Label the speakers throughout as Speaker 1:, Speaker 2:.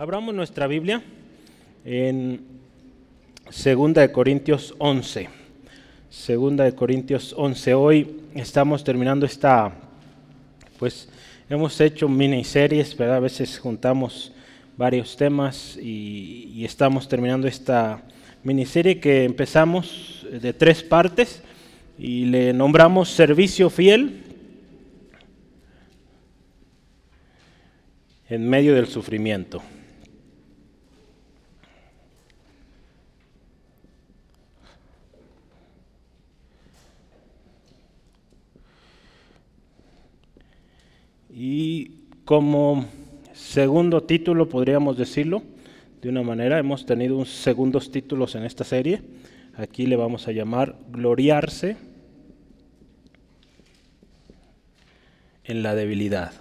Speaker 1: Abramos nuestra Biblia en 2 de Corintios 11. 2 de Corintios 11. Hoy estamos terminando esta, pues hemos hecho miniseries, ¿verdad? A veces juntamos varios temas y, y estamos terminando esta miniserie que empezamos de tres partes y le nombramos Servicio Fiel en medio del sufrimiento. Y como segundo título, podríamos decirlo de una manera, hemos tenido unos segundos títulos en esta serie. Aquí le vamos a llamar Gloriarse en la debilidad.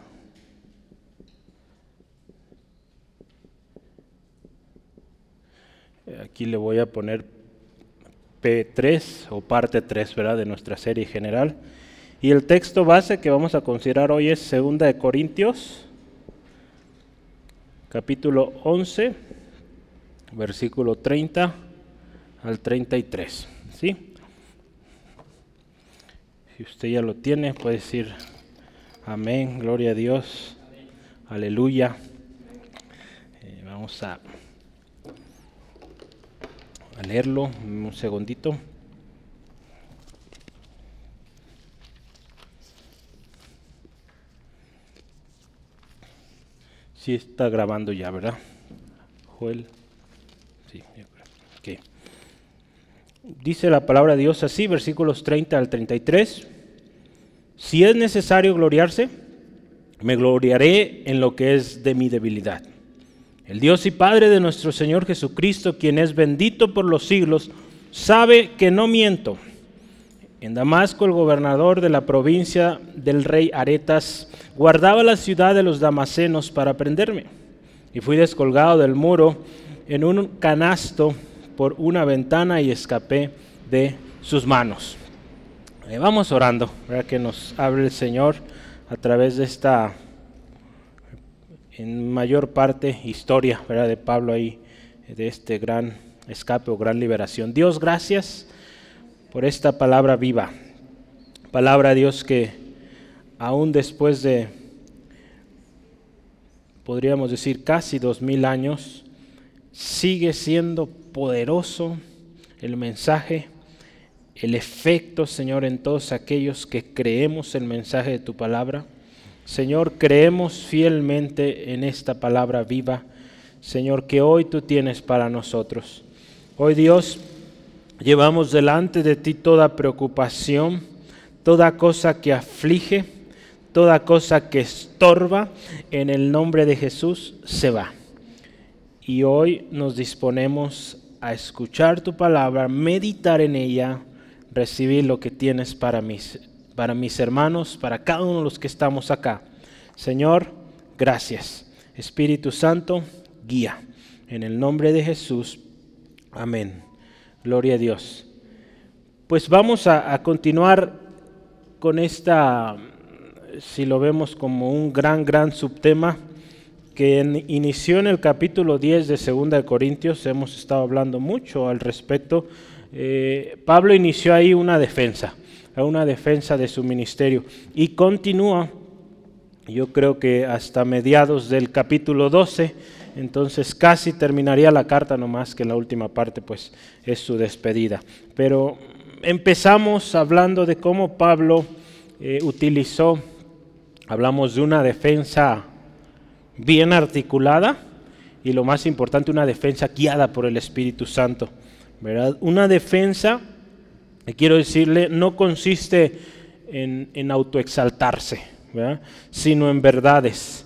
Speaker 1: Aquí le voy a poner P3 o parte 3 ¿verdad? de nuestra serie general. Y el texto base que vamos a considerar hoy es 2 de Corintios, capítulo 11, versículo 30 al 33. ¿sí? Si usted ya lo tiene, puede decir amén, gloria a Dios, aleluya. Eh, vamos a, a leerlo un segundito. Está grabando ya, ¿verdad? Joel. Sí, okay. Dice la palabra de Dios así, versículos 30 al 33. Si es necesario gloriarse, me gloriaré en lo que es de mi debilidad. El Dios y Padre de nuestro Señor Jesucristo, quien es bendito por los siglos, sabe que no miento. En Damasco, el gobernador de la provincia del rey Aretas guardaba la ciudad de los damasenos para prenderme. Y fui descolgado del muro en un canasto por una ventana y escapé de sus manos. Eh, vamos orando, para que nos hable el Señor a través de esta, en mayor parte, historia ¿verdad? de Pablo ahí, de este gran escape o gran liberación. Dios, gracias por esta palabra viva. Palabra Dios que aún después de, podríamos decir, casi dos mil años, sigue siendo poderoso el mensaje, el efecto, Señor, en todos aquellos que creemos el mensaje de tu palabra. Señor, creemos fielmente en esta palabra viva, Señor, que hoy tú tienes para nosotros. Hoy Dios, Llevamos delante de ti toda preocupación, toda cosa que aflige, toda cosa que estorba, en el nombre de Jesús se va. Y hoy nos disponemos a escuchar tu palabra, meditar en ella, recibir lo que tienes para mis, para mis hermanos, para cada uno de los que estamos acá. Señor, gracias. Espíritu Santo, guía. En el nombre de Jesús. Amén. Gloria a Dios. Pues vamos a, continuar con esta, si lo vemos como un gran, gran subtema que inició en el capítulo 10 de 2 de Corintios, hemos estado hablando mucho al respecto. Eh, Pablo inició ahí una defensa, una defensa de su ministerio y continúa, yo creo que hasta mediados del capítulo 12, entonces casi terminaría la carta nomás que la última parte pues es su despedida. Pero empezamos hablando de cómo Pablo eh, utilizó, hablamos de una defensa bien articulada y lo más importante, una defensa guiada por el Espíritu Santo. ¿verdad? Una defensa, quiero decirle, no consiste en, en autoexaltarse, sino en verdades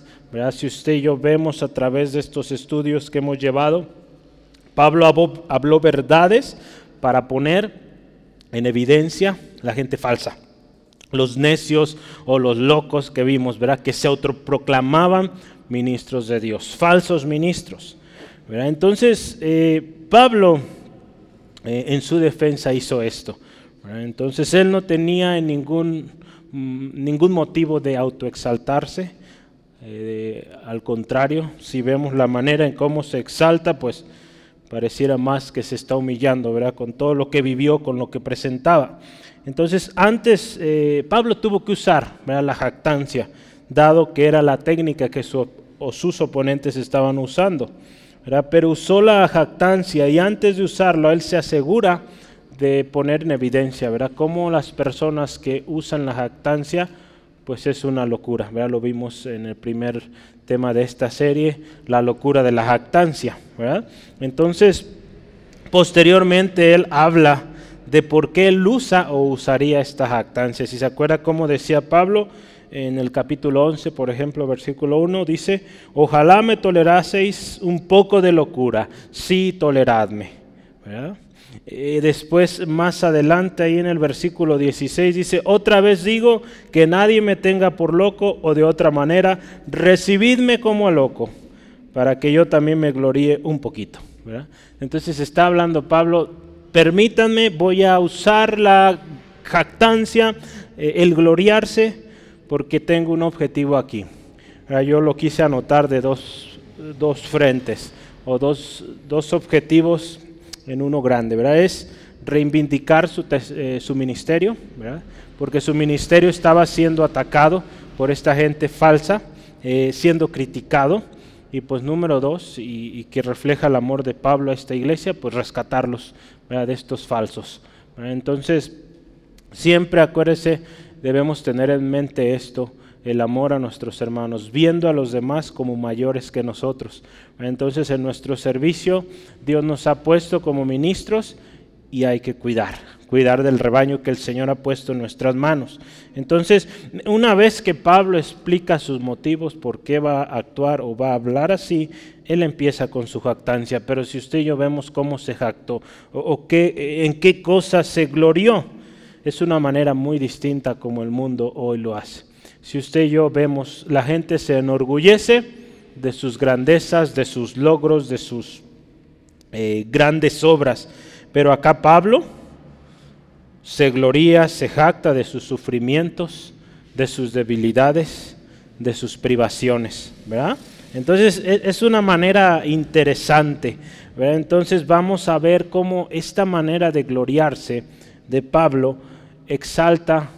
Speaker 1: si usted y yo vemos a través de estos estudios que hemos llevado, Pablo habló, verdades para poner en evidencia la gente falsa, los necios o los locos que vimos, ¿verdad? que se autoproclamaban ministros de Dios, falsos ministros. Entonces, eh, Pablo eh, en su defensa hizo esto. Entonces, él no tenía ningún, mm, ningún motivo de autoexaltarse, Eh, al contrario, si vemos la manera en cómo se exalta, pues pareciera más que se está humillando, ¿verdad? Con todo lo que vivió, con lo que presentaba. Entonces, antes eh, Pablo tuvo que usar la jactancia, dado que era la técnica que o sus oponentes estaban usando. Pero usó la jactancia y antes de usarlo, él se asegura de poner en evidencia, ¿verdad? Cómo las personas que usan la jactancia, pues es una locura. Lo vimos en el primer tema de esta serie, la locura de la jactancia. Entonces, posteriormente él habla de por qué él usa o usaría esta jactancia. Si se acuerda cómo decía Pablo en el capítulo 11, por ejemplo, versículo 1, dice, ojalá me toleraseis un poco de locura, sí toleradme. Eh, después, más adelante, ahí en el versículo 16, dice, otra vez digo que nadie me tenga por loco o de otra manera, recibidme como a loco, para que yo también me gloríe un poquito. Entonces está hablando Pablo, permítanme, voy a usar la jactancia, eh, el gloriarse, porque tengo un objetivo aquí. Yo lo quise anotar de dos, dos frentes o dos, dos, objetivos en uno grande, ¿verdad? Es reivindicar su, eh, su ministerio, ¿verdad? porque su ministerio estaba siendo atacado por esta gente falsa, eh, siendo criticado, y pues número dos, y, que refleja el amor de Pablo a esta iglesia, pues rescatarlos de estos falsos. Entonces, siempre acuérdese debemos tener en mente esto, el amor a nuestros hermanos, viendo a los demás como mayores que nosotros. Entonces en nuestro servicio Dios nos ha puesto como ministros y hay que cuidar, cuidar del rebaño que el Señor ha puesto en nuestras manos. Entonces, una vez que Pablo explica sus motivos por qué va a actuar o va a hablar así, él empieza con su jactancia, pero si usted y yo vemos cómo se jactó o, qué, en qué cosas se glorió, es una manera muy distinta como el mundo hoy lo hace. Si usted y yo vemos, la gente se enorgullece de sus grandezas, de sus logros, de sus eh, grandes obras, pero acá Pablo se gloria, se jacta de sus sufrimientos, de sus debilidades, de sus privaciones, ¿verdad? Entonces e, es una manera interesante, Entonces vamos a ver cómo esta manera de gloriarse de Pablo exalta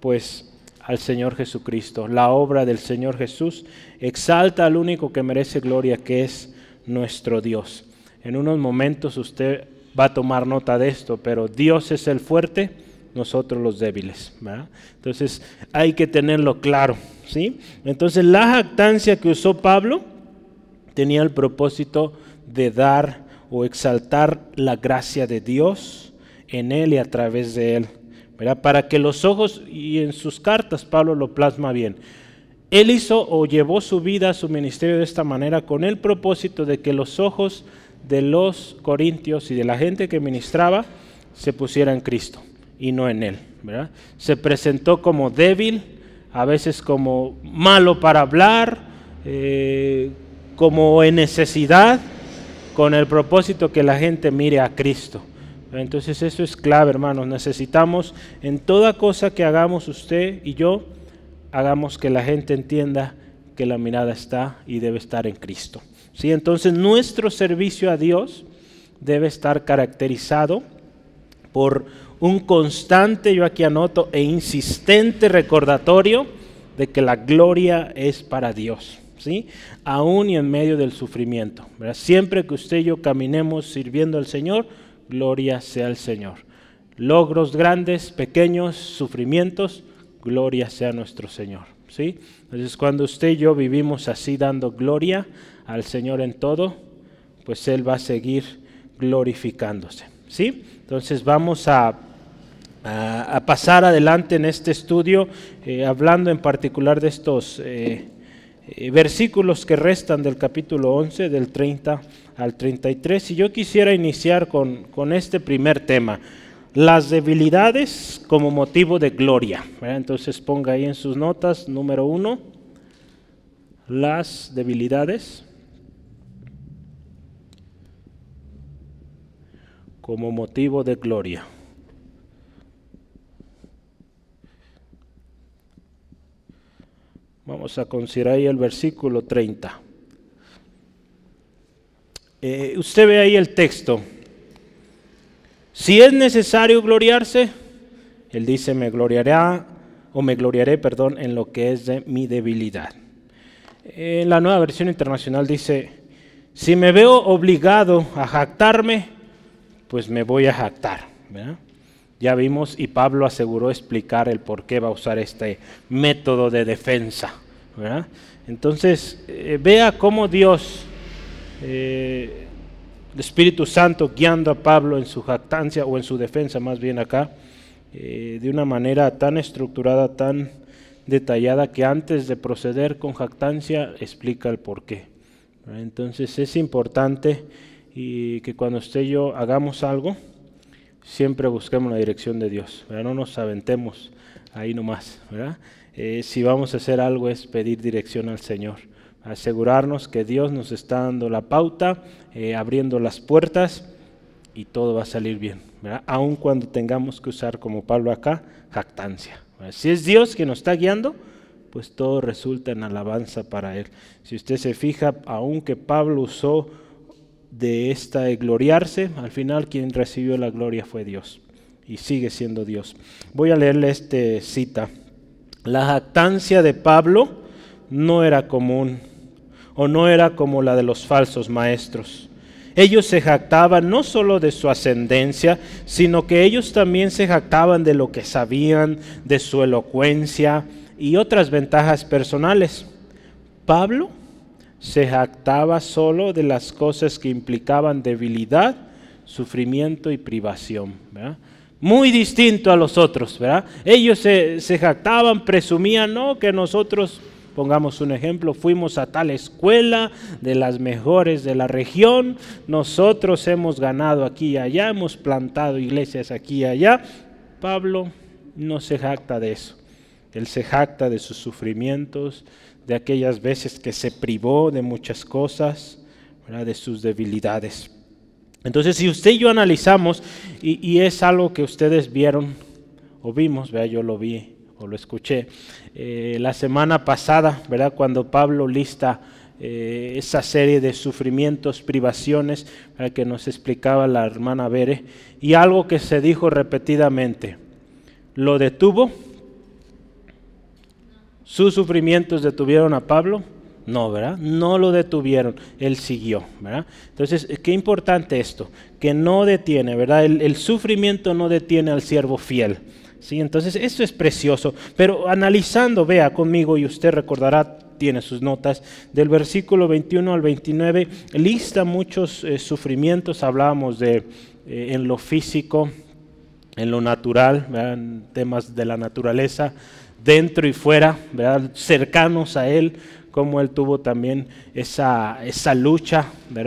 Speaker 1: pues al Señor Jesucristo, la obra del Señor Jesús, exalta al único que merece gloria, que es nuestro Dios. En unos momentos usted va a tomar nota de esto, pero Dios es el fuerte, nosotros los débiles. Entonces hay que tenerlo claro. ¿sí? Entonces la jactancia que usó Pablo tenía el propósito de dar o exaltar la gracia de Dios en él y a través de él para que los ojos, y en sus cartas Pablo lo plasma bien, él hizo o llevó su vida, su ministerio de esta manera con el propósito de que los ojos de los corintios y de la gente que ministraba se pusieran en Cristo y no en él. Se presentó como débil, a veces como malo para hablar, eh, como en necesidad, con el propósito que la gente mire a Cristo. Entonces eso es clave, hermanos. Necesitamos en toda cosa que hagamos usted y yo, hagamos que la gente entienda que la mirada está y debe estar en Cristo. ¿Sí? Entonces nuestro servicio a Dios debe estar caracterizado por un constante, yo aquí anoto, e insistente recordatorio de que la gloria es para Dios. ¿Sí? Aún y en medio del sufrimiento. Siempre que usted y yo caminemos sirviendo al Señor, gloria sea al Señor. Logros grandes, pequeños, sufrimientos, gloria sea nuestro Señor. ¿sí? Entonces cuando usted y yo vivimos así dando gloria al Señor en todo, pues Él va a seguir glorificándose. ¿sí? Entonces vamos a, a, pasar adelante en este estudio, eh, hablando en particular de estos eh, eh, versículos que restan del capítulo 11, del 30 al 33. Y yo quisiera iniciar con, este primer tema, las debilidades como motivo de gloria. Entonces ponga ahí en sus notas, número uno, las debilidades como motivo de gloria. Vamos a considerar ahí el versículo 30. Eh, usted ve ahí el texto. Si es necesario gloriarse, él dice, me gloriaré, o me gloriaré, perdón, en lo que es de mi debilidad. En la nueva versión internacional dice, si me veo obligado a jactarme, pues me voy a jactar. Ya vimos y Pablo aseguró explicar el por qué va a usar este método de defensa. Entonces, eh, vea cómo Dios, eh, el Espíritu Santo, guiando a Pablo en su jactancia o en su defensa más bien acá, eh, de una manera tan estructurada, tan detallada, que antes de proceder con jactancia explica el por qué. Entonces es importante y que cuando usted y yo hagamos algo, siempre busquemos la dirección de Dios, no nos aventemos ahí nomás. Eh, si vamos a hacer algo es pedir dirección al Señor, asegurarnos que Dios nos está dando la pauta, eh, abriendo las puertas y todo va a salir bien, aun cuando tengamos que usar, como Pablo acá, jactancia. Si es Dios quien nos está guiando, pues todo resulta en alabanza para Él. Si usted se fija, aunque Pablo usó de esta de gloriarse, al final quien recibió la gloria fue Dios y sigue siendo Dios. Voy a leerle esta cita. La jactancia de Pablo no era común o no era como la de los falsos maestros. Ellos se jactaban no solo de su ascendencia, sino que ellos también se jactaban de lo que sabían, de su elocuencia y otras ventajas personales. Pablo se jactaba solo de las cosas que implicaban debilidad, sufrimiento y privación. Muy distinto a los otros. ¿verdad? Ellos se, se jactaban, presumían, no, que nosotros, pongamos un ejemplo, fuimos a tal escuela de las mejores de la región, nosotros hemos ganado aquí y allá, hemos plantado iglesias aquí y allá. Pablo no se jacta de eso. Él se jacta de sus sufrimientos, de aquellas veces que se privó de muchas cosas, de sus debilidades. Entonces, si usted y yo analizamos, y, es algo que ustedes vieron o vimos, ¿verdad? yo lo vi o lo escuché, eh, la semana pasada, ¿verdad? cuando Pablo lista eh, esa serie de sufrimientos, privaciones, que nos explicaba la hermana Bere, y algo que se dijo repetidamente, lo detuvo ¿Sus sufrimientos detuvieron a Pablo? No, ¿verdad? No lo detuvieron, él siguió, ¿verdad? Entonces, qué importante esto, que no detiene, ¿verdad? El, sufrimiento no detiene al siervo fiel. ¿sí? Entonces, esto es precioso, pero analizando, vea conmigo y usted recordará, tiene sus notas, del versículo 21 al 29, lista muchos eh, sufrimientos, hablábamos de eh, en lo físico, en lo natural, ¿verdad? temas de la naturaleza, dentro y fuera, cercanos a Él, como Él tuvo también esa, esa lucha,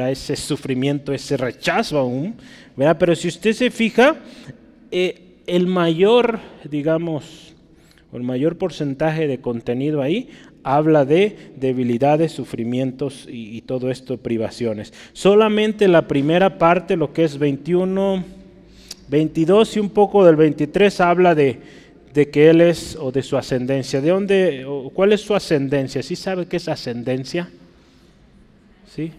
Speaker 1: ese sufrimiento, ese rechazo aún. Pero si usted se fija, eh, el mayor, digamos, el mayor porcentaje de contenido ahí habla de debilidades, sufrimientos y, y, todo esto, privaciones. Solamente la primera parte, lo que es 21, 22 y un poco del 23, habla de de que él es o de su ascendencia. ¿De dónde, o cuál es su ascendencia? ¿Sí sabe qué es ascendencia? ¿Sí?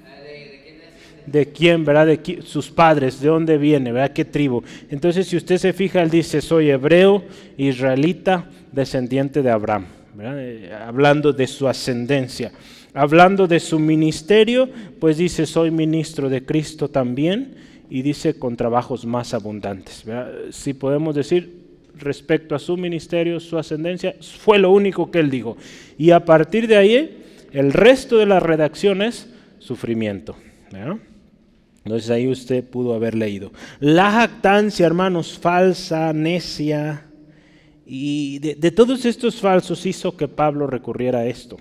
Speaker 1: ¿De quién, verdad? De sus padres, ¿de dónde viene, verdad? ¿Qué tribu? Entonces, si usted se fija, él dice, soy hebreo, israelita, descendiente de Abraham, eh, hablando de su ascendencia. Hablando de su ministerio, pues dice, soy ministro de Cristo también, y dice, con trabajos más abundantes. Si podemos decir, respecto a su ministerio, su ascendencia, fue lo único que él dijo. Y a partir de ahí, el resto de las redacciones, sufrimiento. Entonces ahí usted pudo haber leído. La jactancia, hermanos, falsa, necia, y de, todos estos falsos hizo que Pablo recurriera a esto.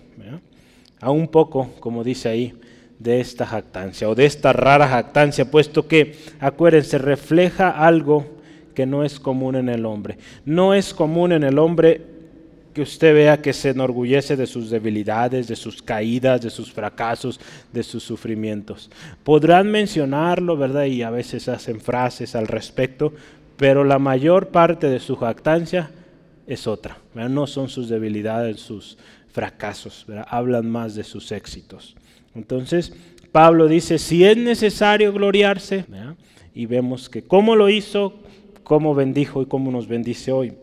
Speaker 1: A un poco, como dice ahí, de esta jactancia o de esta rara jactancia, puesto que, acuérdense, refleja algo que no es común en el hombre. No es común en el hombre que usted vea que se enorgullece de sus debilidades, de sus caídas, de sus fracasos, de sus sufrimientos. Podrán mencionarlo, ¿verdad? Y a veces hacen frases al respecto, pero la mayor parte de su jactancia es otra. No son sus debilidades, sus fracasos, hablan más de sus éxitos. Entonces, Pablo dice, si es necesario gloriarse, y vemos que cómo lo hizo, cómo bendijo y cómo nos bendice hoy.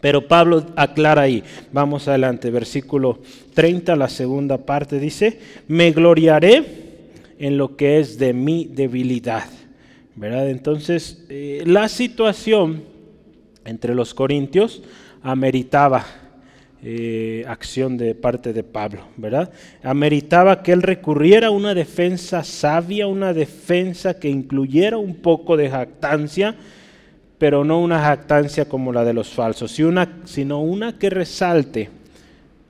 Speaker 1: Pero Pablo aclara ahí, vamos adelante, versículo 30, la segunda parte dice, me gloriaré en lo que es de mi debilidad. ¿verdad? Entonces, eh, la situación entre los corintios ameritaba eh, acción de parte de Pablo, ¿verdad? Ameritaba que él recurriera a una defensa sabia, una defensa que incluyera un poco de jactancia, pero no una jactancia como la de los falsos, sino una que resalte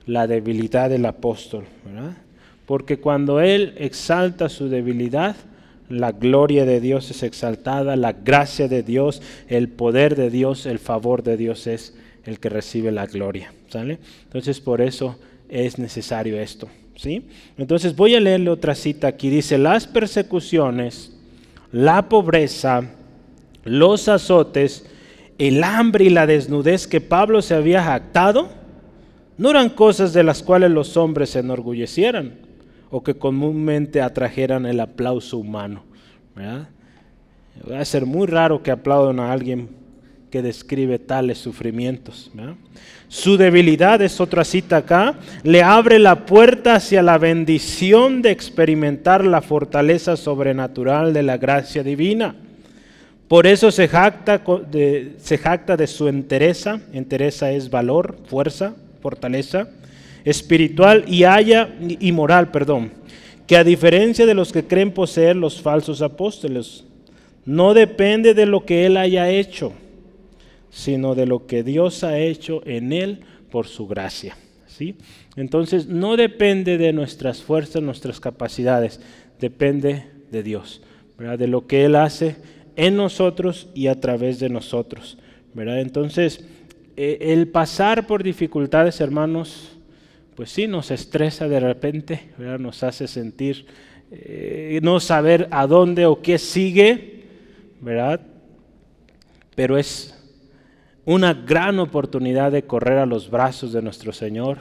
Speaker 1: la debilidad del apóstol, ¿verdad? Porque cuando él exalta su debilidad, la gloria de Dios es exaltada, la gracia de Dios, el poder de Dios, el favor de Dios es el que recibe la gloria. ¿sale? Entonces por eso es necesario esto. ¿sí? Entonces voy a leerle otra cita aquí. Dice, las persecuciones, la pobreza, los azotes, el hambre y la desnudez que Pablo se había jactado, no eran cosas de las cuales los hombres se enorgullecieran o que comúnmente atrajeran el aplauso humano. Va a ser muy raro que aplaudan a alguien que describe tales sufrimientos. Su debilidad, es otra cita acá, le abre la puerta hacia la bendición de experimentar la fortaleza sobrenatural de la gracia divina. Por eso se jacta de, su entereza, entereza es valor, fuerza, fortaleza espiritual y haya y moral, perdón, que a diferencia de los que creen poseer los falsos apóstoles, no depende de lo que él haya hecho, sino de lo que Dios ha hecho en él por su gracia. ¿sí? Entonces, no depende de nuestras fuerzas, nuestras capacidades, depende de Dios, de lo que Él hace en nosotros y a través de nosotros. ¿verdad? Entonces, eh, el pasar por dificultades, hermanos, pues sí, nos estresa de repente, nos hace sentir eh, no saber a dónde o qué sigue, ¿verdad? Pero es una gran oportunidad de correr a los brazos de nuestro Señor,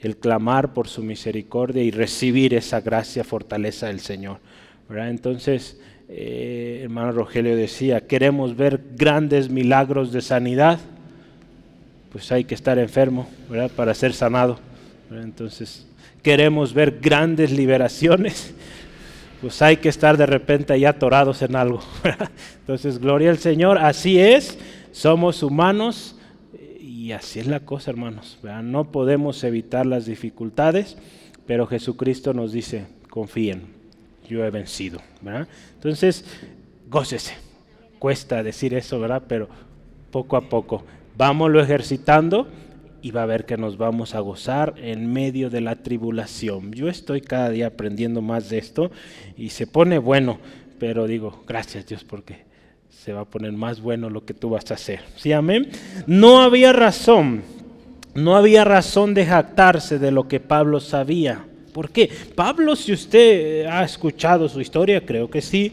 Speaker 1: el clamar por su misericordia y recibir esa gracia, fortaleza del Señor. ¿verdad? Entonces, eh, hermano Rogelio decía, queremos ver grandes milagros de sanidad, pues hay que estar enfermo para ser sanado. Entonces, queremos ver grandes liberaciones, pues hay que estar de repente ahí atorados en algo. Entonces, gloria al Señor, así es, somos humanos y así es la cosa, hermanos. No podemos evitar las dificultades, pero Jesucristo nos dice, confíen, yo he vencido. Entonces, gócese. Cuesta decir eso, ¿verdad? Pero poco a poco, vámonos ejercitando y va a ver que nos vamos a gozar en medio de la tribulación. Yo estoy cada día aprendiendo más de esto y se pone bueno, pero digo, gracias Dios porque se va a poner más bueno lo que tú vas a hacer. ¿Sí, amén? No había razón, no había razón de jactarse de lo que Pablo sabía. ¿Por qué? Pablo, si usted ha escuchado su historia, creo que sí,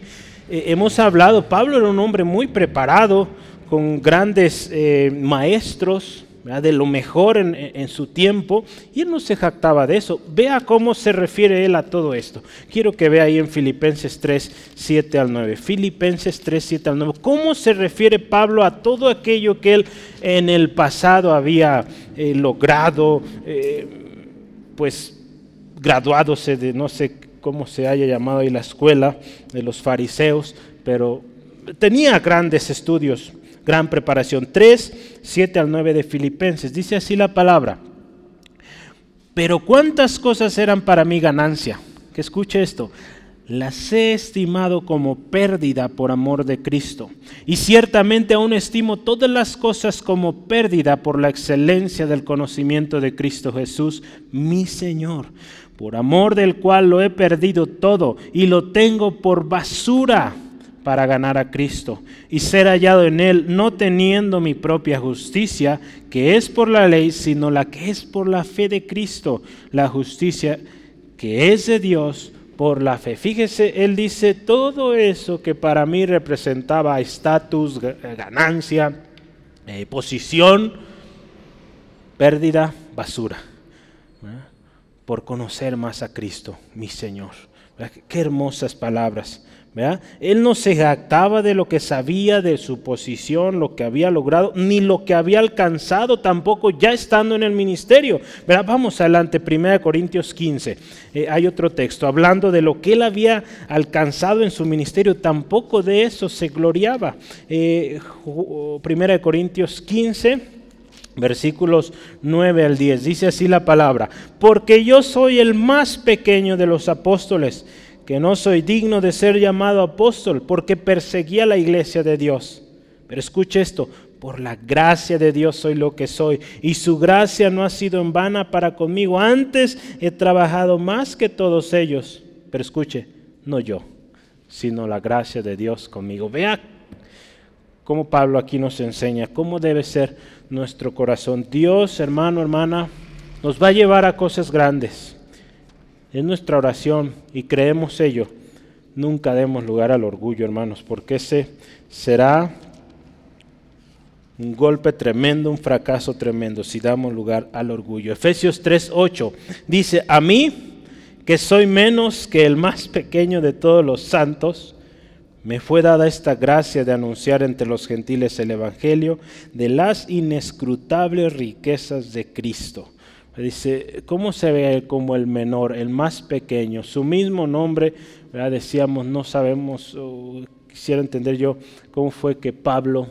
Speaker 1: eh, hemos hablado, Pablo era un hombre muy preparado, con grandes eh, maestros, de lo mejor en, su tiempo, y él no se jactaba de eso. Vea cómo se refiere él a todo esto. Quiero que vea ahí en Filipenses 3, 7 al 9. Filipenses 3, 7 al 9. ¿Cómo se refiere Pablo a todo aquello que él en el pasado había eh, logrado, eh, pues graduándose de no sé cómo se haya llamado ahí la escuela de los fariseos, pero tenía grandes estudios gran preparación. 3, 7 al 9 de Filipenses. Dice así la palabra. Pero cuántas cosas eran para mí ganancia. Que escuche esto. Las he estimado como pérdida por amor de Cristo. Y ciertamente aún estimo todas las cosas como pérdida por la excelencia del conocimiento de Cristo Jesús, mi Señor, por amor del cual lo he perdido todo y lo tengo por basura para ganar a Cristo y ser hallado en Él, no teniendo mi propia justicia, que es por la ley, sino la que es por la fe de Cristo, la justicia que es de Dios por la fe. Fíjese, Él dice todo eso que para mí representaba estatus, ganancia, eh, posición, pérdida, basura. Por conocer más a Cristo, mi Señor. Qué hermosas palabras. Él no se jactaba de lo que sabía, de su posición, lo que había logrado, ni lo que había alcanzado tampoco ya estando en el ministerio. Vamos adelante, 1 Corintios 15. Eh, hay otro texto hablando de lo que él había alcanzado en su ministerio, tampoco de eso se gloriaba. Eh, 1 Corintios 15 versículos 9 al 10. Dice así la palabra, porque yo soy el más pequeño de los apóstoles que no soy digno de ser llamado apóstol porque perseguía la iglesia de Dios. Pero escuche esto, por la gracia de Dios soy lo que soy y su gracia no ha sido en vana para conmigo. Antes he trabajado más que todos ellos. Pero escuche, no yo, sino la gracia de Dios conmigo. Vea cómo Pablo aquí nos enseña cómo debe ser nuestro corazón. Dios, hermano, hermana, nos va a llevar a cosas grandes es nuestra oración y creemos ello. Nunca demos lugar al orgullo, hermanos, porque ese será un golpe tremendo, un fracaso tremendo si damos lugar al orgullo. Efesios 3:8 dice, a mí, que soy menos que el más pequeño de todos los santos, me fue dada esta gracia de anunciar entre los gentiles el Evangelio de las inescrutables riquezas de Cristo. Dice, ¿cómo se ve como el menor, el más pequeño? Su mismo nombre, decíamos, no sabemos, quisiera entender yo cómo fue que Pablo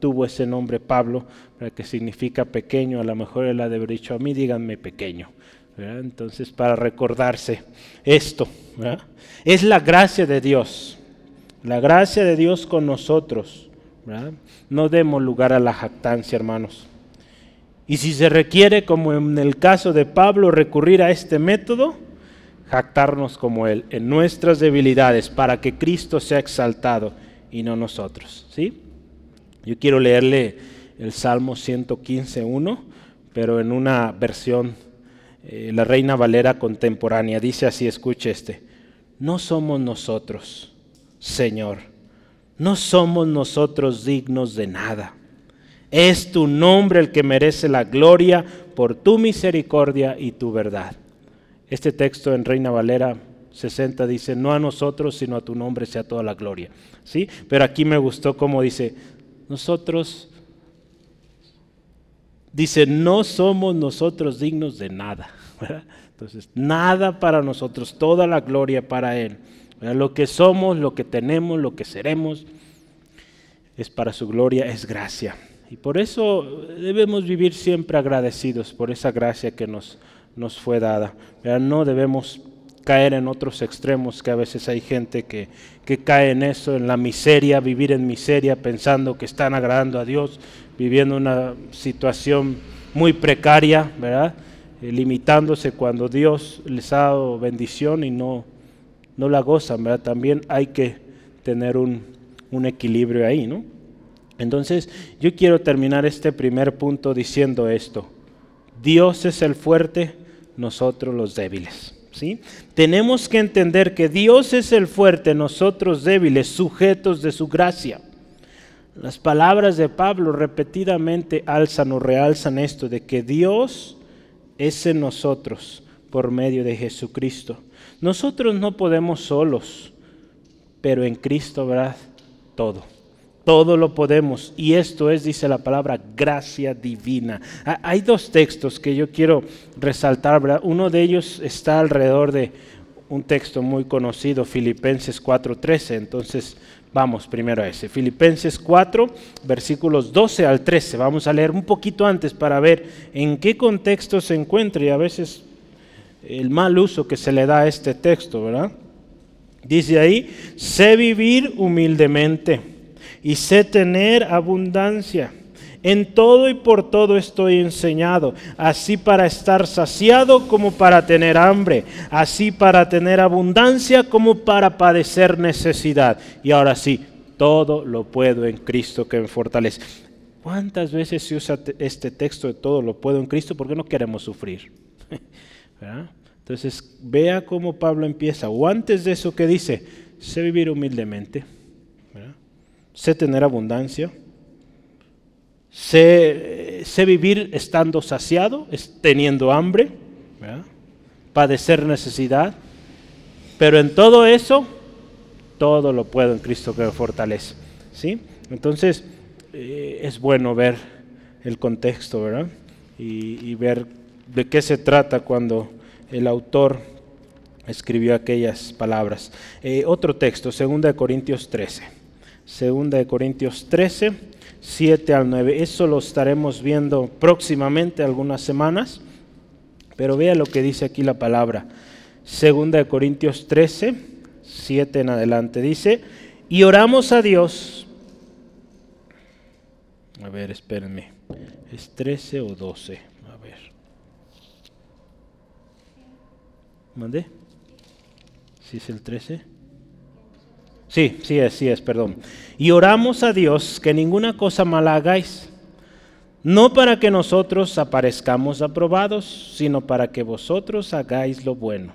Speaker 1: tuvo ese nombre Pablo, que significa pequeño, a lo mejor él ha de haber dicho a mí, díganme pequeño. Entonces, para recordarse esto, es la gracia de Dios, la gracia de Dios con nosotros. No demos lugar a la jactancia, hermanos. Y si se requiere, como en el caso de Pablo, recurrir a este método, jactarnos como Él en nuestras debilidades para que Cristo sea exaltado y no nosotros. ¿sí? Yo quiero leerle el Salmo 115.1, pero en una versión, eh, la Reina Valera contemporánea. Dice así, escuche este, no somos nosotros, Señor, no somos nosotros dignos de nada es tu nombre el que merece la gloria por tu misericordia y tu verdad. Este texto en Reina Valera 60 dice, no a nosotros, sino a tu nombre sea toda la gloria. ¿Sí? Pero aquí me gustó como dice, nosotros, dice, no somos nosotros dignos de nada. Entonces, nada para nosotros, toda la gloria para Él. Lo que somos, lo que tenemos, lo que seremos, es para su gloria, es gracia. Y por eso debemos vivir siempre agradecidos por esa gracia que nos, fue dada. No debemos caer en otros extremos, que a veces hay gente que, que, cae en eso, en la miseria, vivir en miseria, pensando que están agradando a Dios, viviendo una situación muy precaria. Eh, limitándose cuando Dios les ha dado bendición y no, no la gozan. También hay que tener un, un equilibrio ahí, ¿no? Entonces, yo quiero terminar este primer punto diciendo esto. Dios es el fuerte, nosotros los débiles. ¿sí? Tenemos que entender que Dios es el fuerte, nosotros débiles, sujetos de su gracia. Las palabras de Pablo repetidamente alzan o realzan esto de que Dios es en nosotros por medio de Jesucristo. Nosotros no podemos solos, pero en Cristo, ¿verdad? Todo. Todo lo podemos. Y esto es, dice la palabra, gracia divina. Hay dos textos que yo quiero resaltar. Uno de ellos está alrededor de un texto muy conocido, Filipenses 4.13. Entonces, vamos primero a ese. Filipenses 4, versículos 12 al 13. Vamos a leer un poquito antes para ver en qué contexto se encuentra y a veces el mal uso que se le da a este texto, ¿verdad? Dice ahí, sé vivir humildemente y sé tener abundancia. En todo y por todo estoy enseñado, así para estar saciado como para tener hambre, así para tener abundancia como para padecer necesidad. Y ahora sí, todo lo puedo en Cristo que me fortalece. ¿Cuántas veces se usa este texto de todo lo puedo en Cristo? Porque no queremos sufrir. Entonces, vea cómo Pablo empieza. O antes de eso que dice, sé vivir humildemente sé tener abundancia, sé, vivir estando saciado, teniendo hambre, padecer necesidad, pero en todo eso, todo lo puedo en Cristo que me fortalece. ¿sí? Entonces, eh, es bueno ver el contexto, ¿verdad? Y, ver de qué se trata cuando el autor escribió aquellas palabras. Eh, otro texto, 2 Corintios 13. 2 Corintios 13, 7 al 9. Eso lo estaremos viendo próximamente, algunas semanas. Pero vea lo que dice aquí la palabra. 2 Corintios 13, 7 en adelante. Dice, y oramos a Dios. A ver, espérenme. ¿Es 13 o 12? A ver. ¿Mandé? ¿Sí es el 13? Sí, sí es, sí es, perdón. Y oramos a Dios que ninguna cosa mala hagáis no para que nosotros aparezcamos aprobados, sino para que vosotros hagáis lo bueno,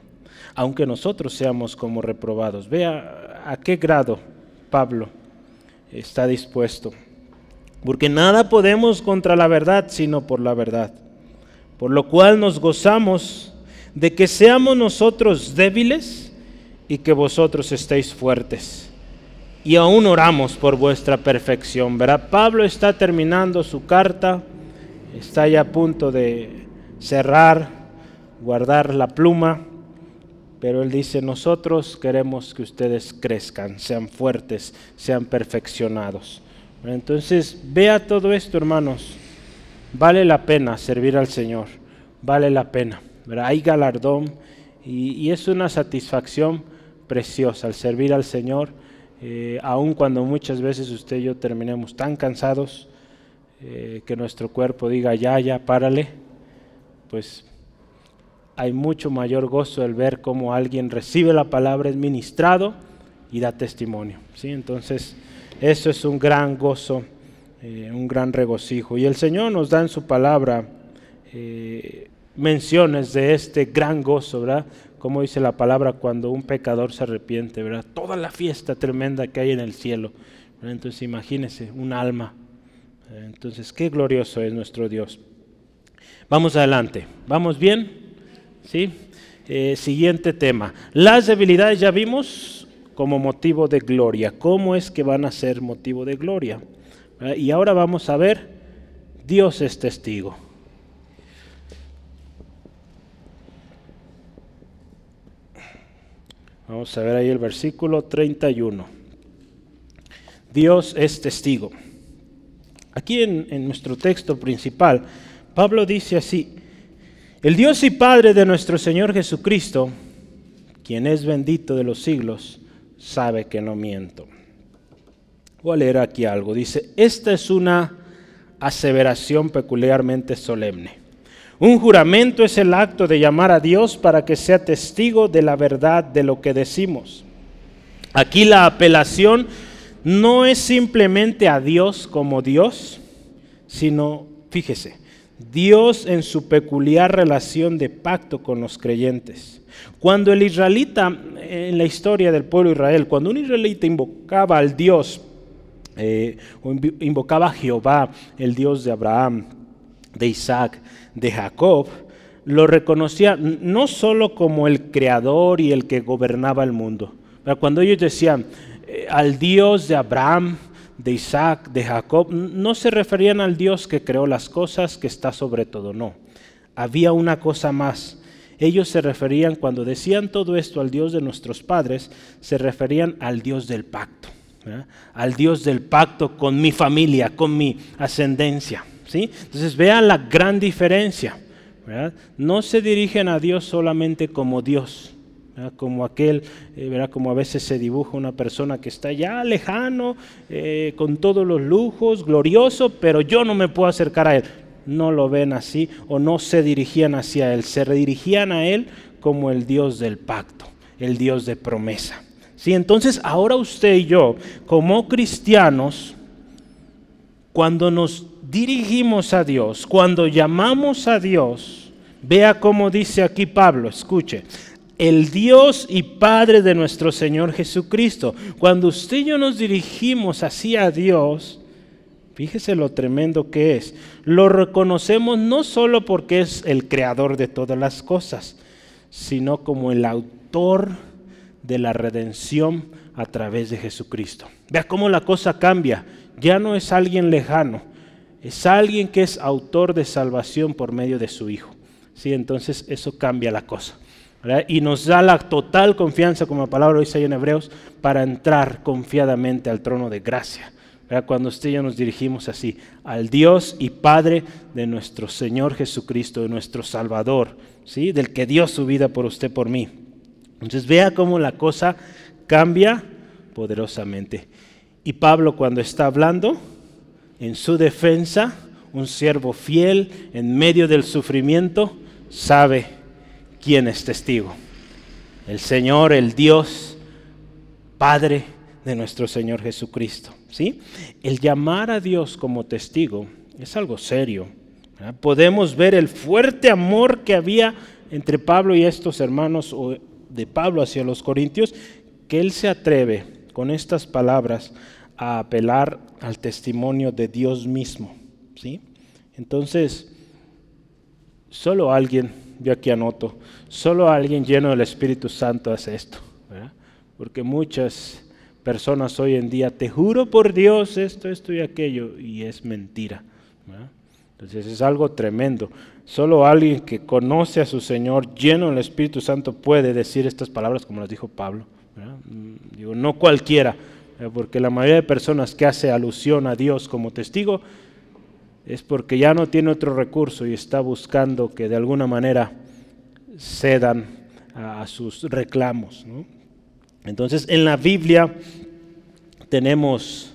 Speaker 1: aunque nosotros seamos como reprobados. Vea a qué grado Pablo está dispuesto. Porque nada podemos contra la verdad, sino por la verdad. Por lo cual nos gozamos de que seamos nosotros débiles y que vosotros estéis fuertes y aún oramos por vuestra perfección. ¿verdad? Pablo está terminando su carta, está ya a punto de cerrar, guardar la pluma, pero él dice, nosotros queremos que ustedes crezcan, sean fuertes, sean perfeccionados. Entonces, vea todo esto, hermanos. Vale la pena servir al Señor, vale la pena. Hay galardón y, es una satisfacción preciosa el servir al Señor eh, aun cuando muchas veces usted y yo terminemos tan cansados eh, que nuestro cuerpo diga ya, ya, párale, pues hay mucho mayor gozo el ver cómo alguien recibe la palabra, es ministrado y da testimonio. ¿sí? Entonces, eso es un gran gozo, eh, un gran regocijo. Y el Señor nos da en su palabra menciones de este gran gozo, ¿verdad? como dice la palabra, cuando un pecador se arrepiente, ¿verdad? Toda la fiesta tremenda que hay en el cielo. Entonces imagínese, un alma. Entonces, qué glorioso es nuestro Dios. Vamos adelante. ¿Vamos bien? ¿Sí? Eh, siguiente tema. Las debilidades ya vimos como motivo de gloria. ¿Cómo es que van a ser motivo de gloria? Y ahora vamos a ver, Dios es testigo. Vamos a ver ahí el versículo 31. Dios es testigo. Aquí en, en, nuestro texto principal, Pablo dice así, el Dios y Padre de nuestro Señor Jesucristo, quien es bendito de los siglos, sabe que no miento. Voy a leer aquí algo. Dice, esta es una aseveración peculiarmente solemne. Un juramento es el acto de llamar a Dios para que sea testigo de la verdad de lo que decimos. Aquí la apelación no es simplemente a Dios como Dios, sino, fíjese, Dios en su peculiar relación de pacto con los creyentes. Cuando el israelita, en la historia del pueblo de Israel, cuando un israelita invocaba al Dios, eh, invocaba a Jehová, el Dios de Abraham, de Isaac, de Jacob, lo reconocía no solo como el creador y el que gobernaba el mundo. Cuando ellos decían eh, al Dios de Abraham, de Isaac, de Jacob, no se referían al Dios que creó las cosas, que está sobre todo, no. Había una cosa más. Ellos se referían, cuando decían todo esto al Dios de nuestros padres, se referían al Dios del pacto, al Dios del pacto con mi familia, con mi ascendencia. Entonces vean la gran diferencia. No se dirigen a Dios solamente como Dios, como aquel, eh, como a veces se dibuja una persona que está ya lejano, eh, con todos los lujos, glorioso, pero yo no me puedo acercar a Él. No lo ven así o no se dirigían hacia Él, se dirigían a Él como el Dios del pacto, el Dios de promesa. ¿Sí? Entonces ahora usted y yo, como cristianos, cuando nos dirigimos a Dios, cuando llamamos a Dios, vea cómo dice aquí Pablo, escuche, el Dios y Padre de nuestro Señor Jesucristo. Cuando usted y yo nos dirigimos hacia Dios, fíjese lo tremendo que es. Lo reconocemos no solo porque es el creador de todas las cosas, sino como el autor de la redención a través de Jesucristo. Vea cómo la cosa cambia. Ya no es alguien lejano, es alguien que es autor de salvación por medio de su Hijo. ¿Sí? Entonces eso cambia la cosa. Y nos da la total confianza, como la palabra dice ahí en Hebreos, para entrar confiadamente al trono de gracia. Cuando usted y yo nos dirigimos así, al Dios y Padre de nuestro Señor Jesucristo, de nuestro Salvador, ¿sí? del que dio su vida por usted, por mí. Entonces vea cómo la cosa cambia poderosamente. Y Pablo cuando está hablando, en su defensa, un siervo fiel en medio del sufrimiento, sabe quién es testigo. El Señor, el Dios, Padre de nuestro Señor Jesucristo. ¿sí? El llamar a Dios como testigo es algo serio. Podemos ver el fuerte amor que había entre Pablo y estos hermanos, o de Pablo hacia los corintios, que él se atreve con estas palabras a apelar al testimonio de Dios mismo. ¿sí? Entonces, solo alguien, yo aquí anoto, solo alguien lleno del Espíritu Santo hace esto. Porque muchas personas hoy en día, te juro por Dios esto, esto y aquello, y es mentira. Entonces es algo tremendo. Solo alguien que conoce a su Señor lleno del Espíritu Santo puede decir estas palabras como las dijo Pablo. Mm, digo, no cualquiera, porque la mayoría de personas que hace alusión a Dios como testigo es porque ya no tiene otro recurso y está buscando que de alguna manera cedan a, sus reclamos. Entonces en la Biblia tenemos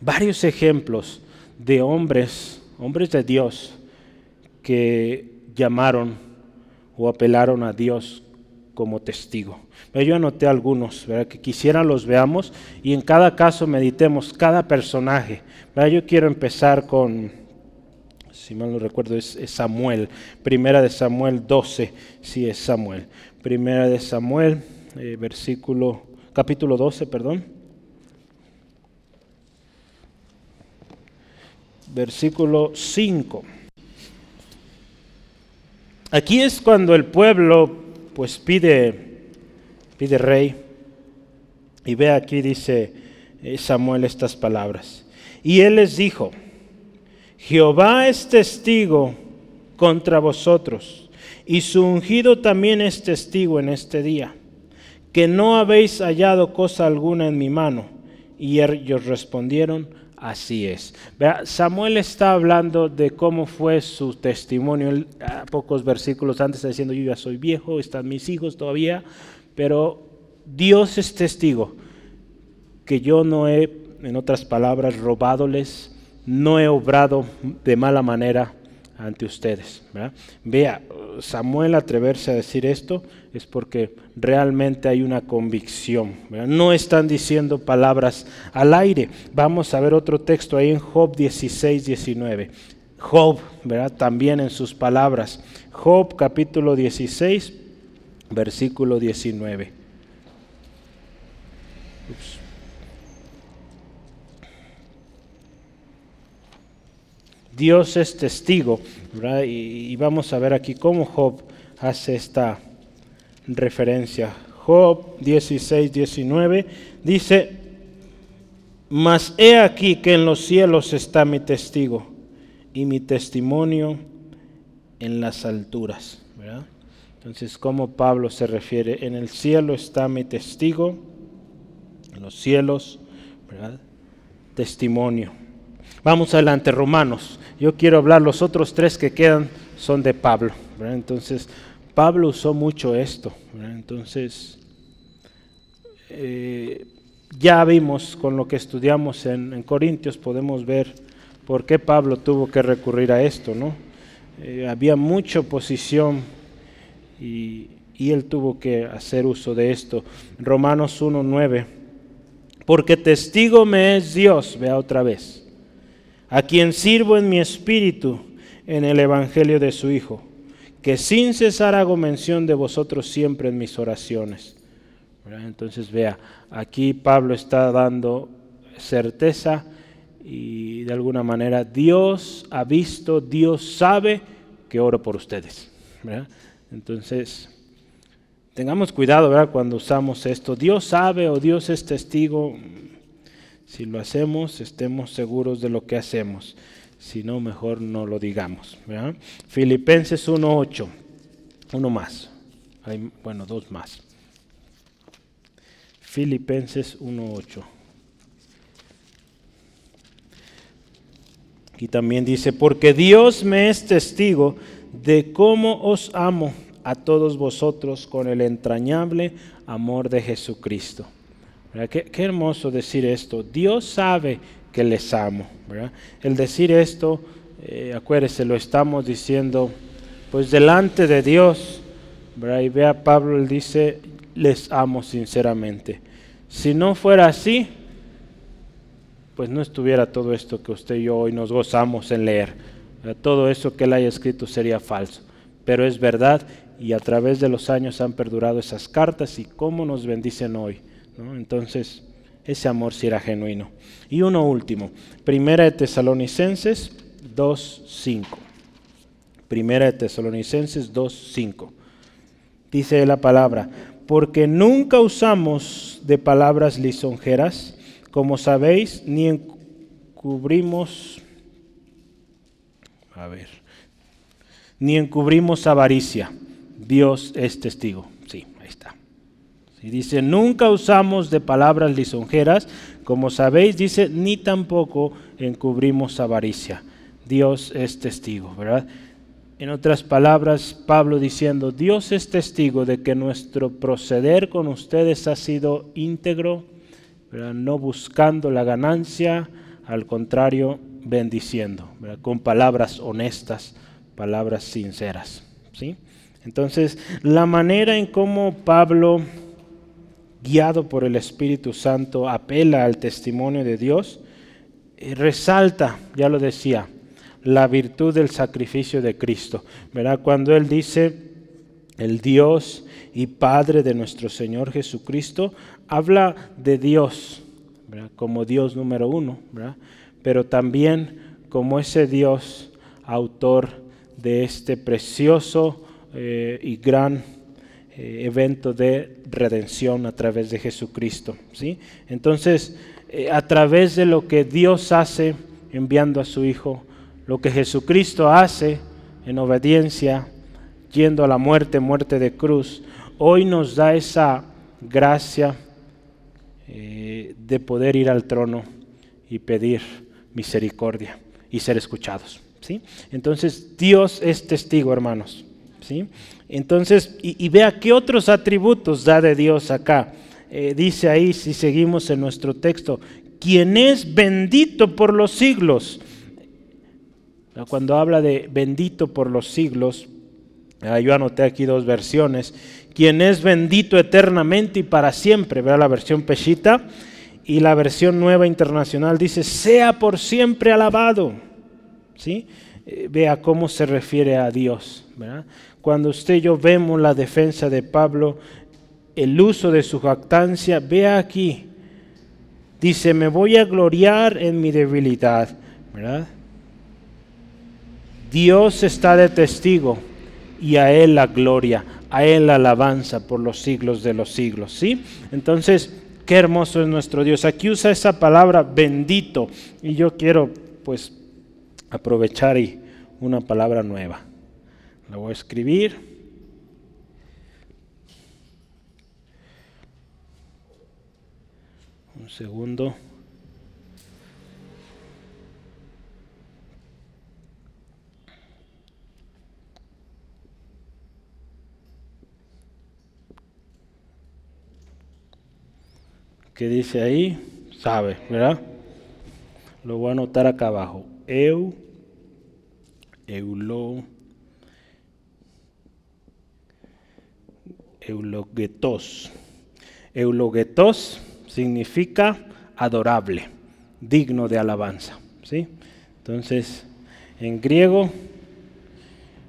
Speaker 1: varios ejemplos de hombres, hombres de Dios, que llamaron o apelaron a Dios como testigo. Yo anoté algunos, que quisiera los veamos y en cada caso meditemos cada personaje. Yo quiero empezar con, si mal no recuerdo, es, Samuel. Primera de Samuel 12, sí es Samuel. Primera de Samuel, eh, versículo, capítulo 12, perdón. Versículo 5. Aquí es cuando el pueblo pues pide pide rey. Y ve aquí, dice eh, Samuel estas palabras. Y él les dijo, Jehová es testigo contra vosotros, y su ungido también es testigo en este día, que no habéis hallado cosa alguna en mi mano. Y ellos respondieron, así es. Samuel está hablando de cómo fue su testimonio. a pocos versículos antes está diciendo, yo ya soy viejo, están mis hijos todavía, pero Dios es testigo que yo no he, en otras palabras, robádoles, no he obrado de mala manera ante ustedes. Vea, Samuel atreverse a decir esto es porque realmente hay una convicción. No están diciendo palabras al aire. Vamos a ver otro texto ahí en Job 16, 19. Job, ¿verdad? también en sus palabras. Job capítulo 16, versículo 19. Dios es testigo, Y, y, vamos a ver aquí cómo Job hace esta referencia. Job 16, 19 dice, mas he aquí que en los cielos está mi testigo y mi testimonio en las alturas. ¿verdad? Entonces, ¿cómo Pablo se refiere? En el cielo está mi testigo, en los cielos, ¿verdad? Testimonio. Vamos adelante, Romanos. Yo quiero hablar, los otros tres que quedan son de Pablo. Entonces, Pablo usó mucho esto. Entonces, eh, ya vimos con lo que estudiamos en, Corintios, podemos ver por qué Pablo tuvo que recurrir a esto. ¿no? Eh, había mucha oposición y, él tuvo que hacer uso de esto. Romanos 1.9. Porque testigo me es Dios, vea otra vez, a quien sirvo en mi espíritu en el Evangelio de su Hijo, que sin cesar hago mención de vosotros siempre en mis oraciones. Entonces vea, aquí Pablo está dando certeza y de alguna manera Dios ha visto, Dios sabe que oro por ustedes. Entonces, tengamos cuidado ¿verdad? cuando usamos esto. Dios sabe o Dios es testigo. Si lo hacemos, estemos seguros de lo que hacemos. Si no, mejor no lo digamos. ¿verdad? Filipenses 1.8. Uno más. Hay, bueno, dos más. Filipenses 1.8. Y también dice, porque Dios me es testigo de cómo os amo a todos vosotros con el entrañable amor de Jesucristo. Qué, hermoso decir esto. Dios sabe que les amo. El decir esto, eh, acuérdese, lo estamos diciendo pues delante de Dios. Y vea Pablo, él dice, les amo sinceramente. Si no fuera así, pues no estuviera todo esto que usted y yo hoy nos gozamos en leer. Todo eso que él haya escrito sería falso. Pero es verdad y a través de los años han perdurado esas cartas y cómo nos bendicen hoy. Entonces, ese amor sí era genuino. Y uno último, Primera de Tesalonicenses 2.5. Primera de Tesalonicenses 2.5. Dice la palabra, porque nunca usamos de palabras lisonjeras, como sabéis, ni encubrimos, a ver, ni encubrimos avaricia Dios es testigo. Y dice, nunca usamos de palabras lisonjeras, como sabéis, dice, ni tampoco encubrimos avaricia. Dios es testigo, ¿verdad? En otras palabras, Pablo diciendo, Dios es testigo de que nuestro proceder con ustedes ha sido íntegro, no buscando la ganancia, al contrario, bendiciendo, con palabras honestas, palabras sinceras. ¿sí? Entonces, la manera en cómo Pablo, guiado por el Espíritu Santo, apela al testimonio de Dios, resalta, ya lo decía, la virtud del sacrificio de Cristo. ¿Verdad? Cuando él dice, el Dios y Padre de nuestro Señor Jesucristo, habla de Dios como Dios número uno, pero también como ese Dios autor de este precioso eh, y gran eh, evento de redención a través de Jesucristo. ¿sí? Entonces, eh, a través de lo que Dios hace enviando a su Hijo, lo que Jesucristo hace en obediencia, yendo a la muerte, muerte de cruz, hoy nos da esa gracia de poder ir al trono y pedir misericordia y ser escuchados. ¿sí? Entonces, Dios es testigo, hermanos. Entonces, y, vea qué otros atributos da de Dios acá. Eh, dice ahí, si seguimos en nuestro texto, quien es bendito por los siglos. Cuando habla de bendito por los siglos, ah, yo anoté aquí dos versiones. Quien es bendito eternamente y para siempre, vea la versión Peshita. Y la versión nueva internacional dice, sea por siempre alabado. ¿Sí? Eh, vea cómo se refiere a Dios. ¿verdad? Cuando usted y yo vemos la defensa de Pablo, el uso de su jactancia, vea aquí. Dice, me voy a gloriar en mi debilidad, ¿verdad? Dios está de testigo y a Él la gloria, a Él la alabanza por los siglos de los siglos, ¿sí? Entonces, qué hermoso es nuestro Dios. Aquí usa esa palabra bendito y yo quiero pues aprovechar y una palabra nueva. La voy a escribir. Un segundo. ¿Qué dice ahí? Sabe, ¿verdad? Lo voy a anotar acá abajo. Eu, eulo, eulogetos. Eulogetos significa adorable, digno de alabanza. ¿sí? Entonces, en griego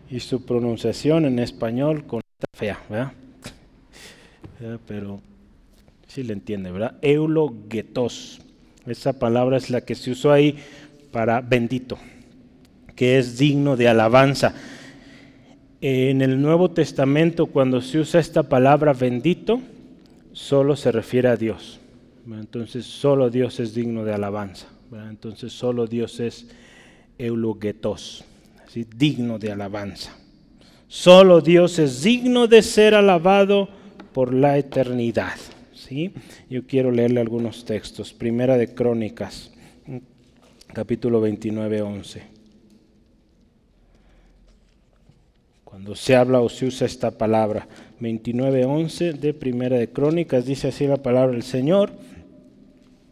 Speaker 1: y su pronunciación en español con fea, ¿verdad? Pero sí le entiende, ¿verdad? Eulogetos. Esa palabra es la que se usó ahí para bendito, que es digno de alabanza. En el Nuevo Testamento, cuando se usa esta palabra bendito, solo se refiere a Dios. Entonces, solo Dios es digno de alabanza. Entonces, solo Dios es eulogetos, digno de alabanza. Solo Dios es digno de ser alabado por la eternidad. ¿sí? Yo quiero leerle algunos textos. Primera de Crónicas, capítulo 29, 11. Cuando se habla o se usa esta palabra, 29, 11 de Primera de Crónicas, dice así la palabra del Señor.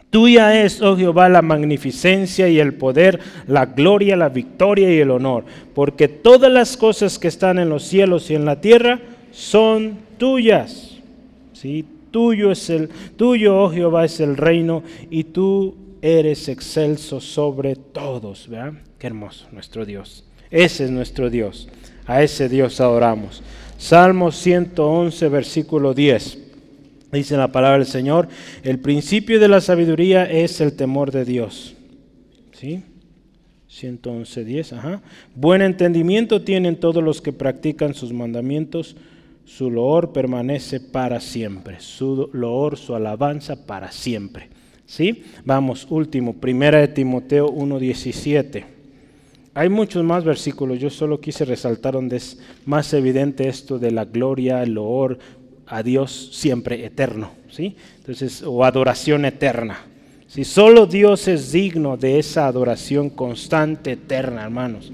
Speaker 1: Tuya es, oh Jehová, la magnificencia y el poder, la gloria, la victoria y el honor, porque todas las cosas que están en los cielos y en la tierra son tuyas. ¿Sí? Tuyo es el tuyo, oh Jehová, es el reino y tú eres excelso sobre todos, ¿verdad? Qué hermoso nuestro Dios. Ese es nuestro Dios. A ese Dios adoramos. Salmo 111, versículo 10. Dice la palabra del Señor, el principio de la sabiduría es el temor de Dios. ¿Sí? 111, 10, ajá. Buen entendimiento tienen todos los que practican sus mandamientos. Su loor permanece para siempre. Su loor, su alabanza para siempre. ¿Sí? Vamos, último, primera de Timoteo 1.17. Hay muchos más versículos, yo solo quise resaltar donde es más evidente esto de la gloria, el loor, a Dios siempre eterno, ¿sí? Entonces, o adoración eterna. Si solo Dios es digno de esa adoración constante, eterna, hermanos.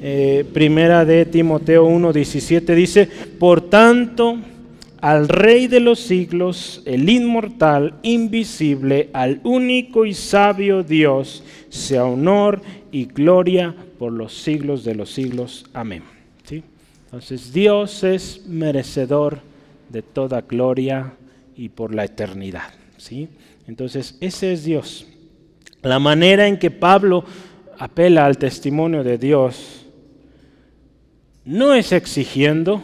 Speaker 1: Eh, primera de Timoteo 1:17 dice, por tanto, al Rey de los siglos, el inmortal, invisible, al único y sabio Dios, sea honor y gloria por los siglos de los siglos. Amén. ¿Sí? Entonces Dios es merecedor de toda gloria y por la eternidad. ¿sí? Entonces, ese es Dios. La manera en que Pablo apela al testimonio de Dios no es exigiendo,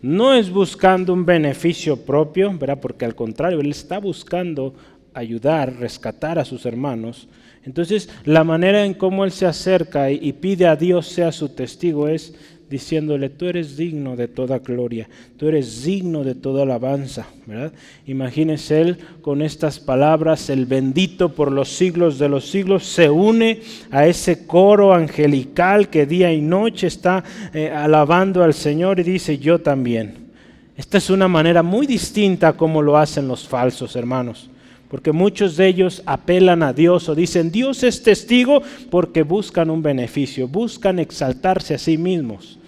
Speaker 1: no es buscando un beneficio propio, ¿verdad? porque al contrario, él está buscando ayudar, rescatar a sus hermanos. Entonces, la manera en cómo él se acerca y, pide a Dios sea su testigo es diciéndole, tú eres digno de toda gloria, tú eres digno de toda alabanza, ¿verdad? Imagínese él con estas palabras, el bendito por los siglos de los siglos, se une a ese coro angelical que día y noche está eh, alabando al Señor y dice, yo también. Esta es una manera muy distinta como lo hacen los falsos hermanos porque muchos de ellos apelan a Dios o dicen, Dios es testigo porque buscan un beneficio, buscan exaltarse a sí mismos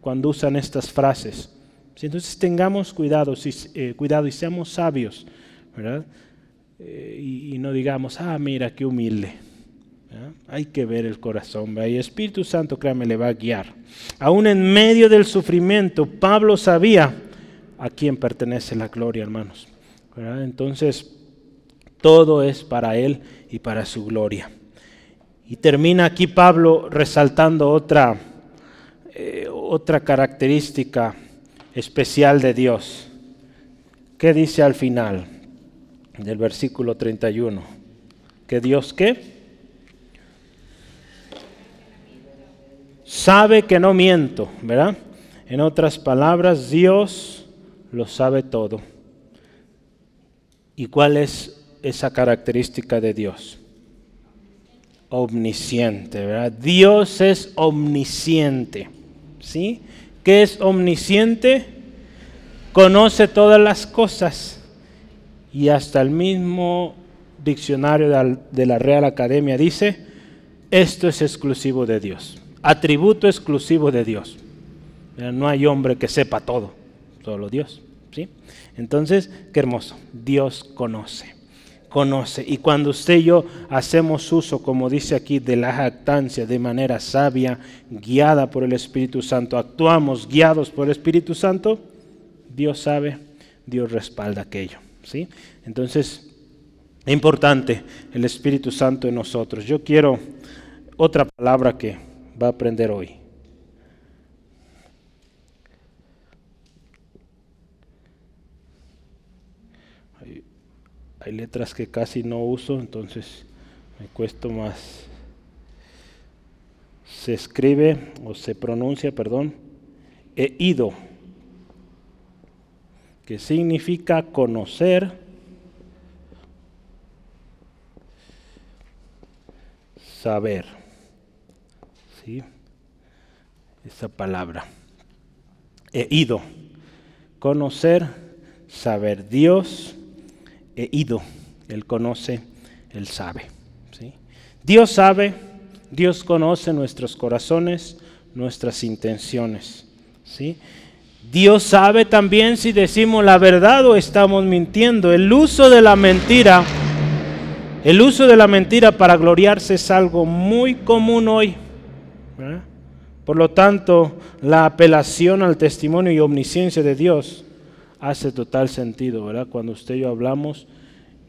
Speaker 1: cuando usan estas frases. Entonces tengamos cuidado, eh, cuidado y seamos sabios, ¿verdad? Eh, y, no digamos, ah, mira, qué humilde. Hay que ver el corazón, el Espíritu Santo, créame, le va a guiar. Aún en medio del sufrimiento, Pablo sabía a quién pertenece la gloria, hermanos. Entonces, todo es para Él y para su gloria. Y termina aquí Pablo resaltando otra eh, otra característica especial de Dios. ¿Qué dice al final del versículo 31? ¿Que Dios qué? Sabe que no miento, ¿verdad? En otras palabras, Dios lo sabe todo. ¿Y cuál es esa característica de Dios? Omnisciente, ¿verdad? Dios es omnisciente. ¿sí? Que es omnisciente, conoce todas las cosas y hasta el mismo diccionario de la Real Academia dice, esto es exclusivo de Dios, atributo exclusivo de Dios. No hay hombre que sepa todo, solo Dios. Entonces, qué hermoso, Dios conoce conoce. Y cuando usted y yo hacemos uso, como dice aquí, de la jactancia de manera sabia, guiada por el Espíritu Santo, actuamos guiados por el Espíritu Santo, Dios sabe, Dios respalda aquello. ¿sí? Entonces, es importante el Espíritu Santo en nosotros. Yo quiero otra palabra que va a aprender hoy. Hay letras que casi no uso, entonces me cuesta más. Se escribe o se pronuncia, perdón, he ido, que significa conocer, saber. ¿Sí? Esa palabra. He ido. Conocer, saber. Dios, he ido. Él conoce, Él sabe. ¿Sí? Dios sabe, Dios conoce nuestros corazones, nuestras intenciones. ¿Sí? Dios sabe también si decimos la verdad o estamos mintiendo. El uso de la mentira, el uso de la mentira para gloriarse es algo muy común hoy. Por lo tanto, la apelación al testimonio y omnisciencia de Dios hace total sentido, ¿verdad? Cuando usted y yo hablamos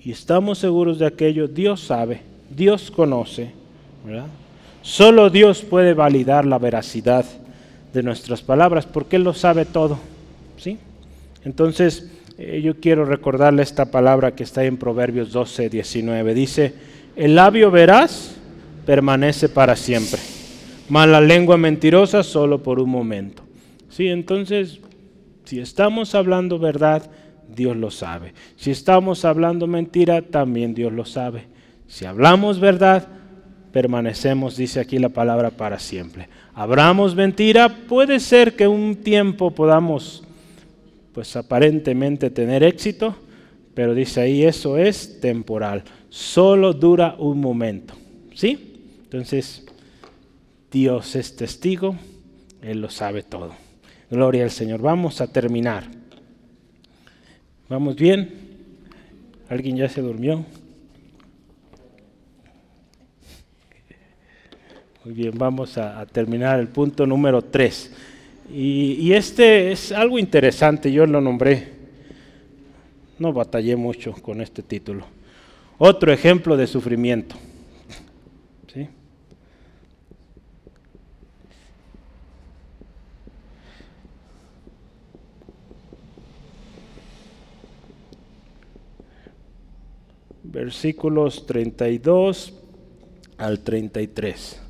Speaker 1: y estamos seguros de aquello, Dios sabe, Dios conoce, ¿verdad? Solo Dios puede validar la veracidad de nuestras palabras, porque Él lo sabe todo. ¿sí? Entonces, eh, yo quiero recordarle esta palabra que está en Proverbios 12, 19. Dice, el labio veraz permanece para siempre, mas la lengua mentirosa solo por un momento. ¿Sí? Entonces, si estamos hablando verdad, Dios lo sabe. Si estamos hablando mentira, también Dios lo sabe. Si hablamos verdad, permanecemos, dice aquí la palabra, para siempre. Abramos mentira, puede ser que un tiempo podamos, pues aparentemente tener éxito, pero dice ahí, eso es temporal, solo dura un momento. ¿Sí? Entonces, Dios es testigo, Él lo sabe todo. Gloria al Señor. Vamos a terminar. ¿Vamos bien? ¿Alguien ya se durmió? Muy bien, vamos a, terminar el punto número 3. Y, este es algo interesante, yo lo nombré. No batallé mucho con este título. Otro ejemplo de sufrimiento. ¿Sí? Versículos 32 al 33.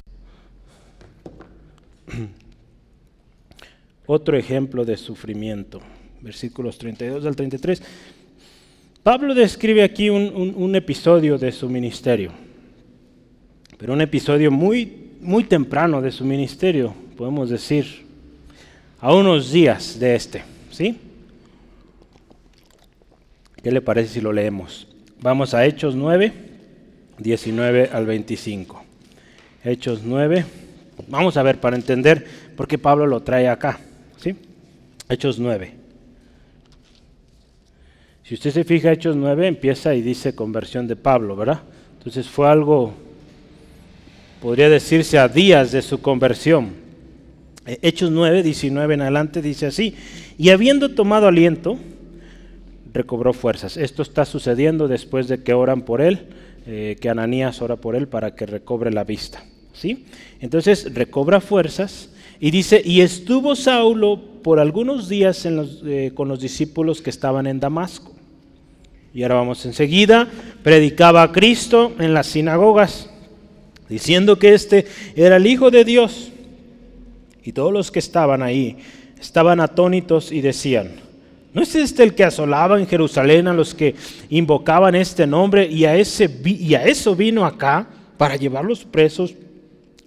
Speaker 1: Otro ejemplo de sufrimiento, versículos 32 al 33. Pablo describe aquí un, episodio de su ministerio, pero un episodio muy, muy temprano de su ministerio, podemos decir, a unos días de este, ¿sí? ¿Qué le parece si lo leemos? Vamos a Hechos 9, 19 al 25. Hechos 9, Vamos a ver para entender por qué Pablo lo trae acá. ¿sí? Hechos 9. Si usted se fija, Hechos 9 empieza y dice conversión de Pablo, ¿verdad? Entonces fue algo, podría decirse, a días de su conversión. Eh, Hechos 9, 19 en adelante dice así, y habiendo tomado aliento, recobró fuerzas. Esto está sucediendo después de que oran por él, eh, que Ananías ora por él para que recobre la vista. ¿sí? Entonces recobra fuerzas y dice, y estuvo Saulo por algunos días eh, con los discípulos que estaban en Damasco. Y ahora vamos enseguida, predicaba a Cristo en las sinagogas, diciendo que este era el Hijo de Dios. Y todos los que estaban ahí estaban atónitos y decían, ¿no es este el que asolaba en Jerusalén a los que invocaban este nombre y a, ese, y a eso vino acá para llevarlos presos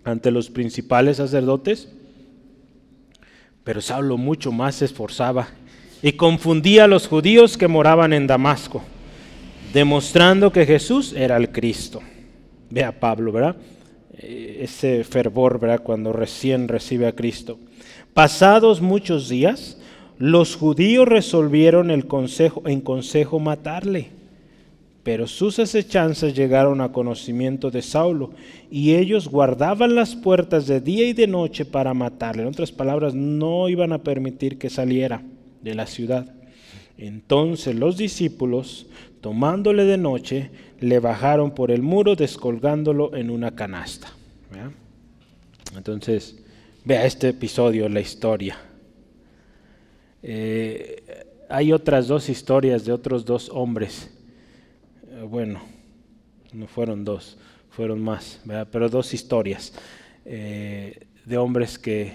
Speaker 1: ante los principales sacerdotes. Pero Saulo mucho más se esforzaba y confundía a los judíos que moraban en Damasco, demostrando que Jesús era el Cristo. Vea Pablo, ¿verdad? Eh, ese fervor, ¿verdad? Cuando recién recibe a Cristo. Pasados muchos días, los judíos resolvieron el consejo, en consejo matarle. Pero sus acechanzas llegaron a conocimiento de Saulo y ellos guardaban las puertas de día y de noche para matarle. En otras palabras, no iban a permitir que saliera de la ciudad. Entonces los discípulos, tomándole de noche, le bajaron por el muro descolgándolo en una canasta. Entonces, vea este episodio, la historia. Eh, hay otras dos historias de otros dos hombres eh, bueno, no fueron dos, fueron más, pero dos historias eh, de hombres que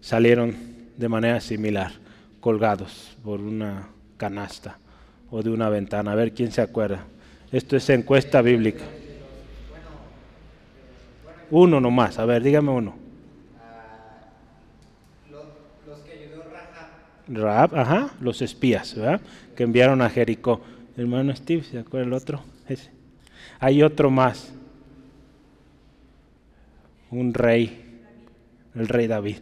Speaker 1: salieron de manera similar, colgados por una canasta o de una ventana. A ver quién se acuerda. Esto es encuesta bíblica. Uno nomás, a ver, dígame uno. Los que ayudó Rahab. ajá, los espías, ¿verdad? Que enviaron a Jericó. Hermano Steve, ¿se acuerda el otro? Ese. Hay otro más. Un rey, el rey David.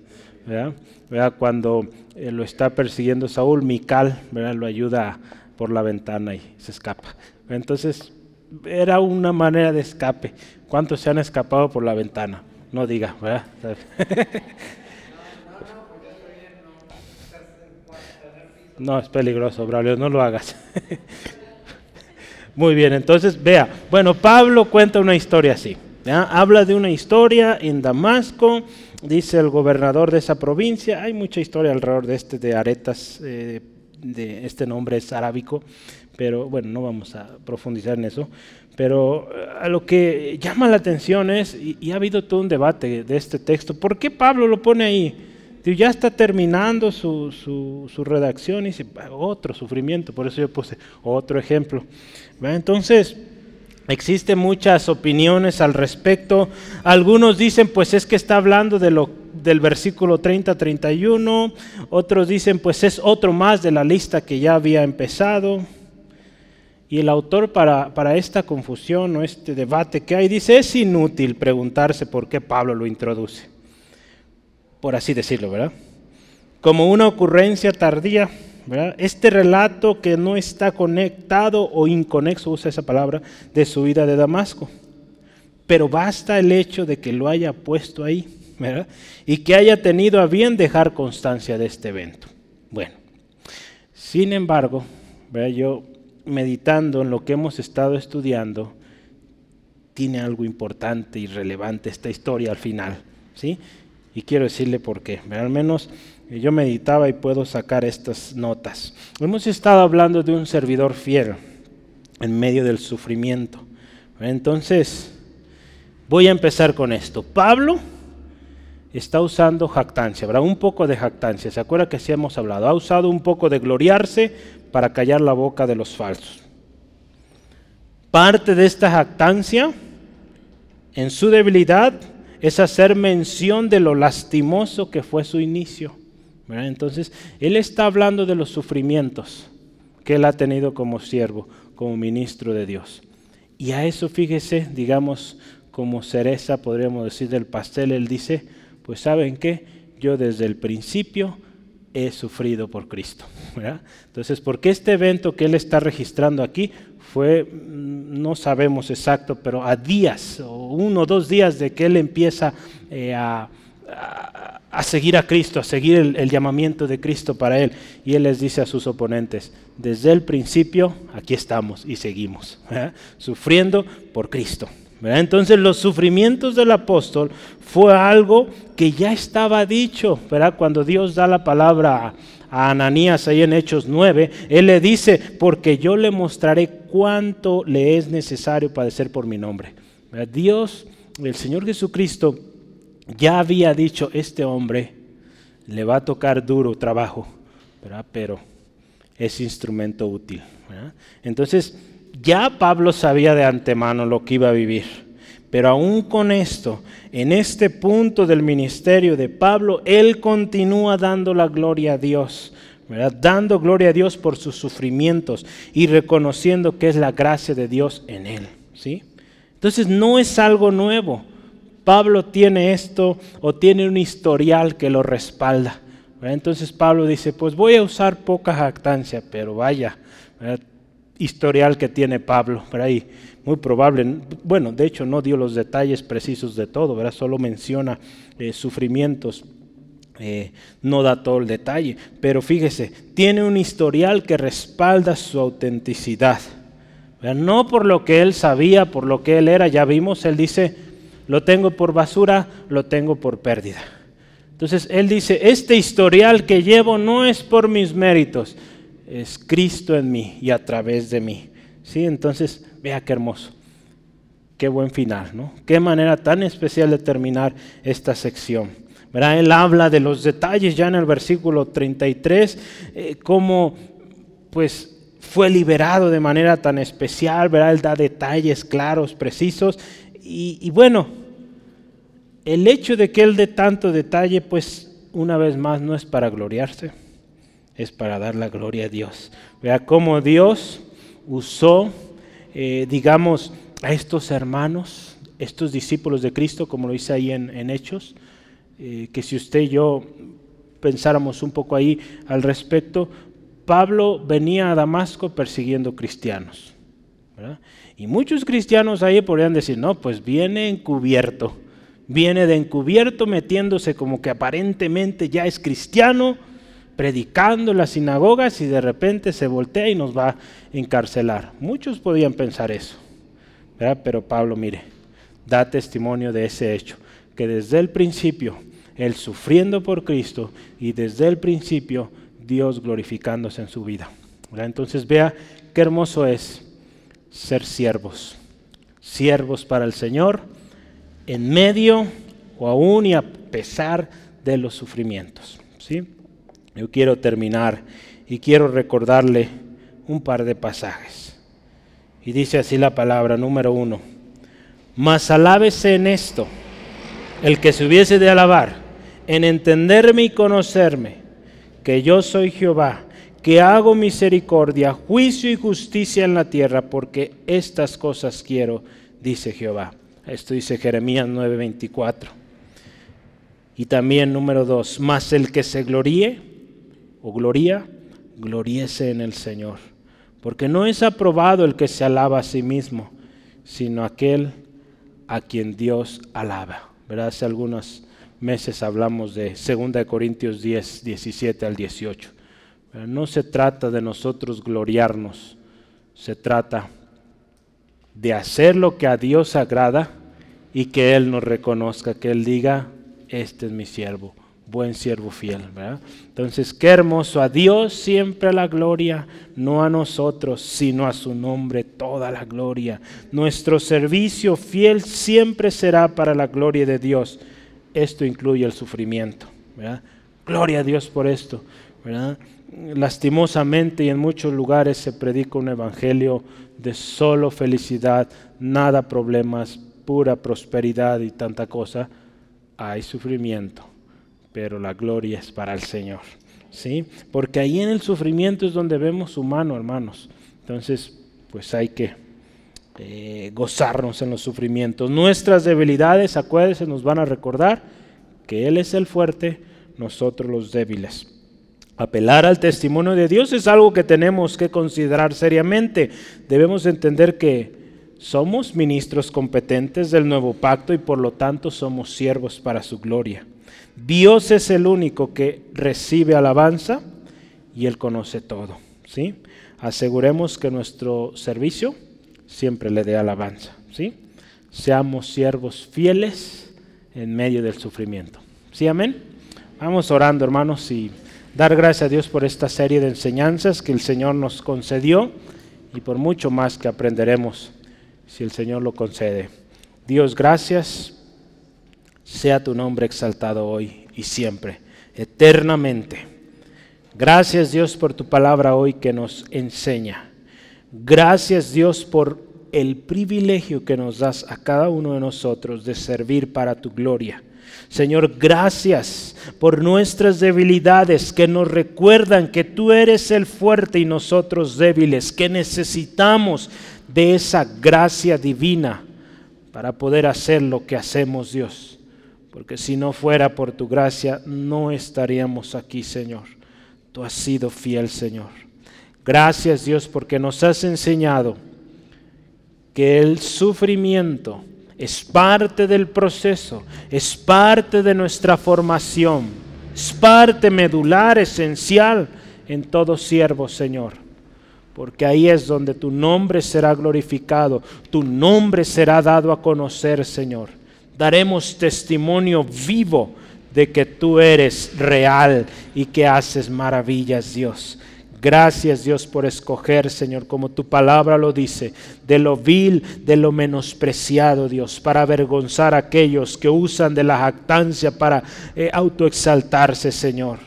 Speaker 1: ¿verdad? Cuando eh, lo está persiguiendo Saúl, Mical ¿verdad? lo ayuda por la ventana y se escapa. Entonces, era una manera de escape. ¿Cuántos se han escapado por la ventana? No diga, ¿verdad? No, es peligroso, Braulio, no lo hagas. Muy bien, entonces vea, bueno, Pablo cuenta una historia así. Habla de una historia en Damasco, dice el gobernador de esa provincia, hay mucha historia alrededor de este de Aretas, eh, de este nombre es arábico, pero bueno, no vamos a profundizar en eso. Pero eh, a lo que llama la atención es, y, ha habido todo un debate de este texto, ¿por qué Pablo lo pone ahí? Ya está terminando su, su, redacción y dice, otro sufrimiento, por eso yo puse otro ejemplo. Entonces, Existen muchas opiniones al respecto. Algunos dicen, pues es que está hablando de lo, del versículo 30-31. Otros dicen, pues es otro más de la lista que ya había empezado. Y el autor para, para esta confusión o este debate que hay dice, es inútil preguntarse por qué Pablo lo introduce. Por así decirlo, ¿verdad? Como una ocurrencia tardía este relato que no está conectado o inconexo, usa esa palabra, de su vida de Damasco. Pero basta el hecho de que lo haya puesto ahí y que haya tenido a bien dejar constancia de este evento. Bueno, sin embargo, yo meditando en lo que hemos estado estudiando, tiene algo importante y relevante esta historia al final. ¿sí? Y quiero decirle por qué. Al menos yo meditaba y puedo sacar estas notas. Hemos estado hablando de un servidor fiel en medio del sufrimiento. Entonces, voy a empezar con esto. Pablo está usando jactancia, ¿verdad? Un poco de jactancia. ¿Se acuerda que sí hemos hablado? Ha usado un poco de gloriarse para callar la boca de los falsos. Parte de esta jactancia, en su debilidad, es hacer mención de lo lastimoso que fue su inicio. Entonces, él está hablando de los sufrimientos que él ha tenido como siervo, como ministro de Dios. Y a eso fíjese, digamos, como cereza, podríamos decir, del pastel, él dice, pues saben qué, yo desde el principio he sufrido por Cristo. Entonces, porque este evento que él está registrando aquí fue, mm, no sabemos exacto, pero a días, o uno o dos días de que él empieza eh, a a seguir a Cristo, a seguir el, llamamiento de Cristo para él. Y él les dice a sus oponentes, desde el principio aquí estamos y seguimos, sufriendo por Cristo. Entonces los sufrimientos del apóstol fue algo que ya estaba dicho, ¿verdad? cuando Dios da la palabra a, Ananías ahí en Hechos 9, él le dice, porque yo le mostraré cuánto le es necesario padecer por mi nombre. Dios, el Señor Jesucristo, ya había dicho, este hombre le va a tocar duro trabajo, pero es instrumento útil. Entonces, ya Pablo sabía de antemano lo que iba a vivir. Pero aún con esto, en este punto del ministerio de Pablo, él continúa dando la gloria a Dios, dando gloria a Dios por sus sufrimientos y reconociendo que es la gracia de Dios en él. ¿sí? Entonces no es algo nuevo. Pablo tiene esto o tiene un historial que lo respalda. Entonces Pablo dice, pues voy a usar poca jactancia, pero vaya, historial que tiene Pablo, por ahí, muy probable, bueno, de hecho no dio los detalles precisos de todo, ¿verdad? solo menciona eh, sufrimientos, eh, no da todo el detalle, pero fíjese, tiene un historial que respalda su autenticidad. No por lo que él sabía, por lo que él era, ya vimos, él dice, lo tengo por basura, lo tengo por pérdida. Entonces él dice, este historial que llevo no es por mis méritos, es Cristo en mí y a través de mí. ¿Sí? Entonces, vea qué hermoso. Qué buen final, ¿no? Qué manera tan especial de terminar esta sección. ¿verdad? Él habla de los detalles ya en el versículo 33, eh, cómo pues fue liberado de manera tan especial, ¿verdad? Él da detalles claros, precisos. Y, y bueno, el hecho de que él dé tanto detalle, pues una vez más no es para gloriarse, es para dar la gloria a Dios. Vea cómo Dios usó, eh, digamos, a estos hermanos, estos discípulos de Cristo, como lo dice ahí en, Hechos, eh, que si usted y yo pensáramos un poco ahí al respecto, Pablo venía a Damasco persiguiendo cristianos. Y muchos cristianos ahí podrían decir, no, pues viene encubierto viene de encubierto metiéndose como que aparentemente ya es cristiano, predicando en las sinagogas y de repente se voltea y nos va a encarcelar. Muchos podían pensar eso, pero Pablo, mire, da testimonio de ese hecho, que desde el principio, él sufriendo por Cristo y desde el principio Dios glorificándose en su vida. Entonces vea qué hermoso es ser siervos, siervos para el Señor en medio o aún y a pesar de los sufrimientos. ¿sí? Yo quiero terminar y quiero recordarle un par de pasajes. Y dice así la palabra número uno. Mas alábese en esto el que se hubiese de alabar, en entenderme y conocerme, que yo soy Jehová, que hago misericordia, juicio y justicia en la tierra, porque estas cosas quiero, dice Jehová. Esto dice Jeremías 9:24. Y también número 2, más el que se gloríe o gloría, gloríese en el Señor. Porque no es aprobado el que se alaba a sí mismo, sino aquel a quien Dios alaba. ¿Verdad? Hace algunos meses hablamos de 2 Corintios 10, 17 al 18. Pero no se trata de nosotros gloriarnos, se trata de hacer lo que a Dios agrada y que Él nos reconozca, que Él diga, este es mi siervo, buen siervo fiel. Entonces, qué hermoso, a Dios siempre la gloria, no a nosotros, sino a su nombre toda la gloria. Nuestro servicio fiel siempre será para la gloria de Dios. Esto incluye el sufrimiento. Gloria a Dios por esto. Lastimosamente y en muchos lugares se predica un evangelio de solo felicidad, nada problemas, pura prosperidad y tanta cosa, hay sufrimiento, pero la gloria es para el Señor. ¿Sí? Porque ahí en el sufrimiento es donde vemos humano, hermanos. Entonces, pues hay que eh, gozarnos en los sufrimientos. Nuestras debilidades, acuérdense, nos van a recordar que Él es el fuerte, nosotros los débiles. Apelar al testimonio de Dios es algo que tenemos que considerar seriamente. Debemos entender que somos ministros competentes del nuevo pacto y por lo tanto somos siervos para su gloria. Dios es el único que recibe alabanza y Él conoce todo. ¿sí? Aseguremos que nuestro servicio siempre le dé alabanza. ¿sí? Seamos siervos fieles en medio del sufrimiento. ¿Sí, amén? Vamos orando, hermanos, y dar gracias a Dios por esta serie de enseñanzas que el Señor nos concedió y por mucho más que aprenderemos si el Señor lo concede. Dios, gracias. Sea tu nombre exaltado hoy y siempre, eternamente. Gracias Dios por tu palabra hoy que nos enseña. Gracias Dios por el privilegio que nos das a cada uno de nosotros de servir para tu gloria. Señor, gracias por nuestras debilidades que nos recuerdan que tú eres el fuerte y nosotros débiles, que necesitamos de esa gracia divina para poder hacer lo que hacemos, Dios. Porque si no fuera por tu gracia, no estaríamos aquí, Señor. Tú has sido fiel, Señor. Gracias, Dios, porque nos has enseñado que el sufrimiento es parte del proceso, es parte de nuestra formación, es parte medular, esencial en todo siervo, Señor porque ahí es donde tu nombre será glorificado, tu nombre será dado a conocer, Señor. Daremos testimonio vivo de que tú eres real y que haces maravillas, Dios. Gracias Dios por escoger, Señor, como tu palabra lo dice, de lo vil, de lo menospreciado, Dios, para avergonzar a aquellos que usan de la jactancia para eh, autoexaltarse, Señor.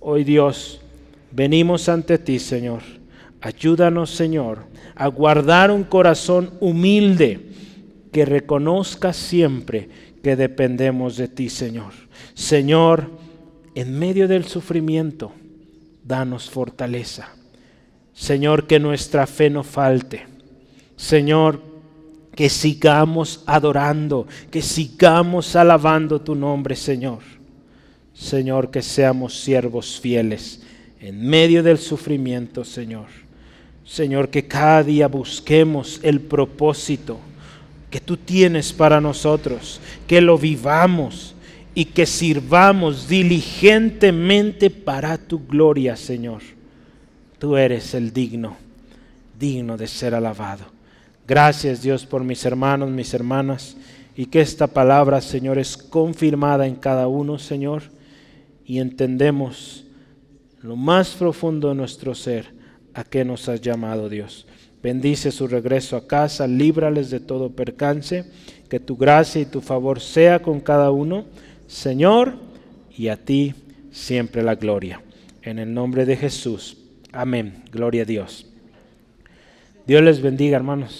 Speaker 1: Hoy Dios, venimos ante ti, Señor. Ayúdanos, Señor, a guardar un corazón humilde que reconozca siempre que dependemos de ti, Señor. Señor, en medio del sufrimiento, danos fortaleza. Señor, que nuestra fe no falte. Señor, que sigamos adorando, que sigamos alabando tu nombre, Señor. Señor, que seamos siervos fieles en medio del sufrimiento, Señor. Señor, que cada día busquemos el propósito que tú tienes para nosotros, que lo vivamos y que sirvamos diligentemente para tu gloria, Señor. Tú eres el digno, digno de ser alabado. Gracias Dios por mis hermanos, mis hermanas, y que esta palabra, Señor, es confirmada en cada uno, Señor, y entendemos lo más profundo de nuestro ser a qué nos has llamado, Dios. Bendice su regreso a casa, líbrales de todo percance, que tu gracia y tu favor sea con cada uno Señor, y a ti siempre la gloria. En el nombre de Jesús. Amén. Gloria a Dios. Dios les bendiga, hermanos.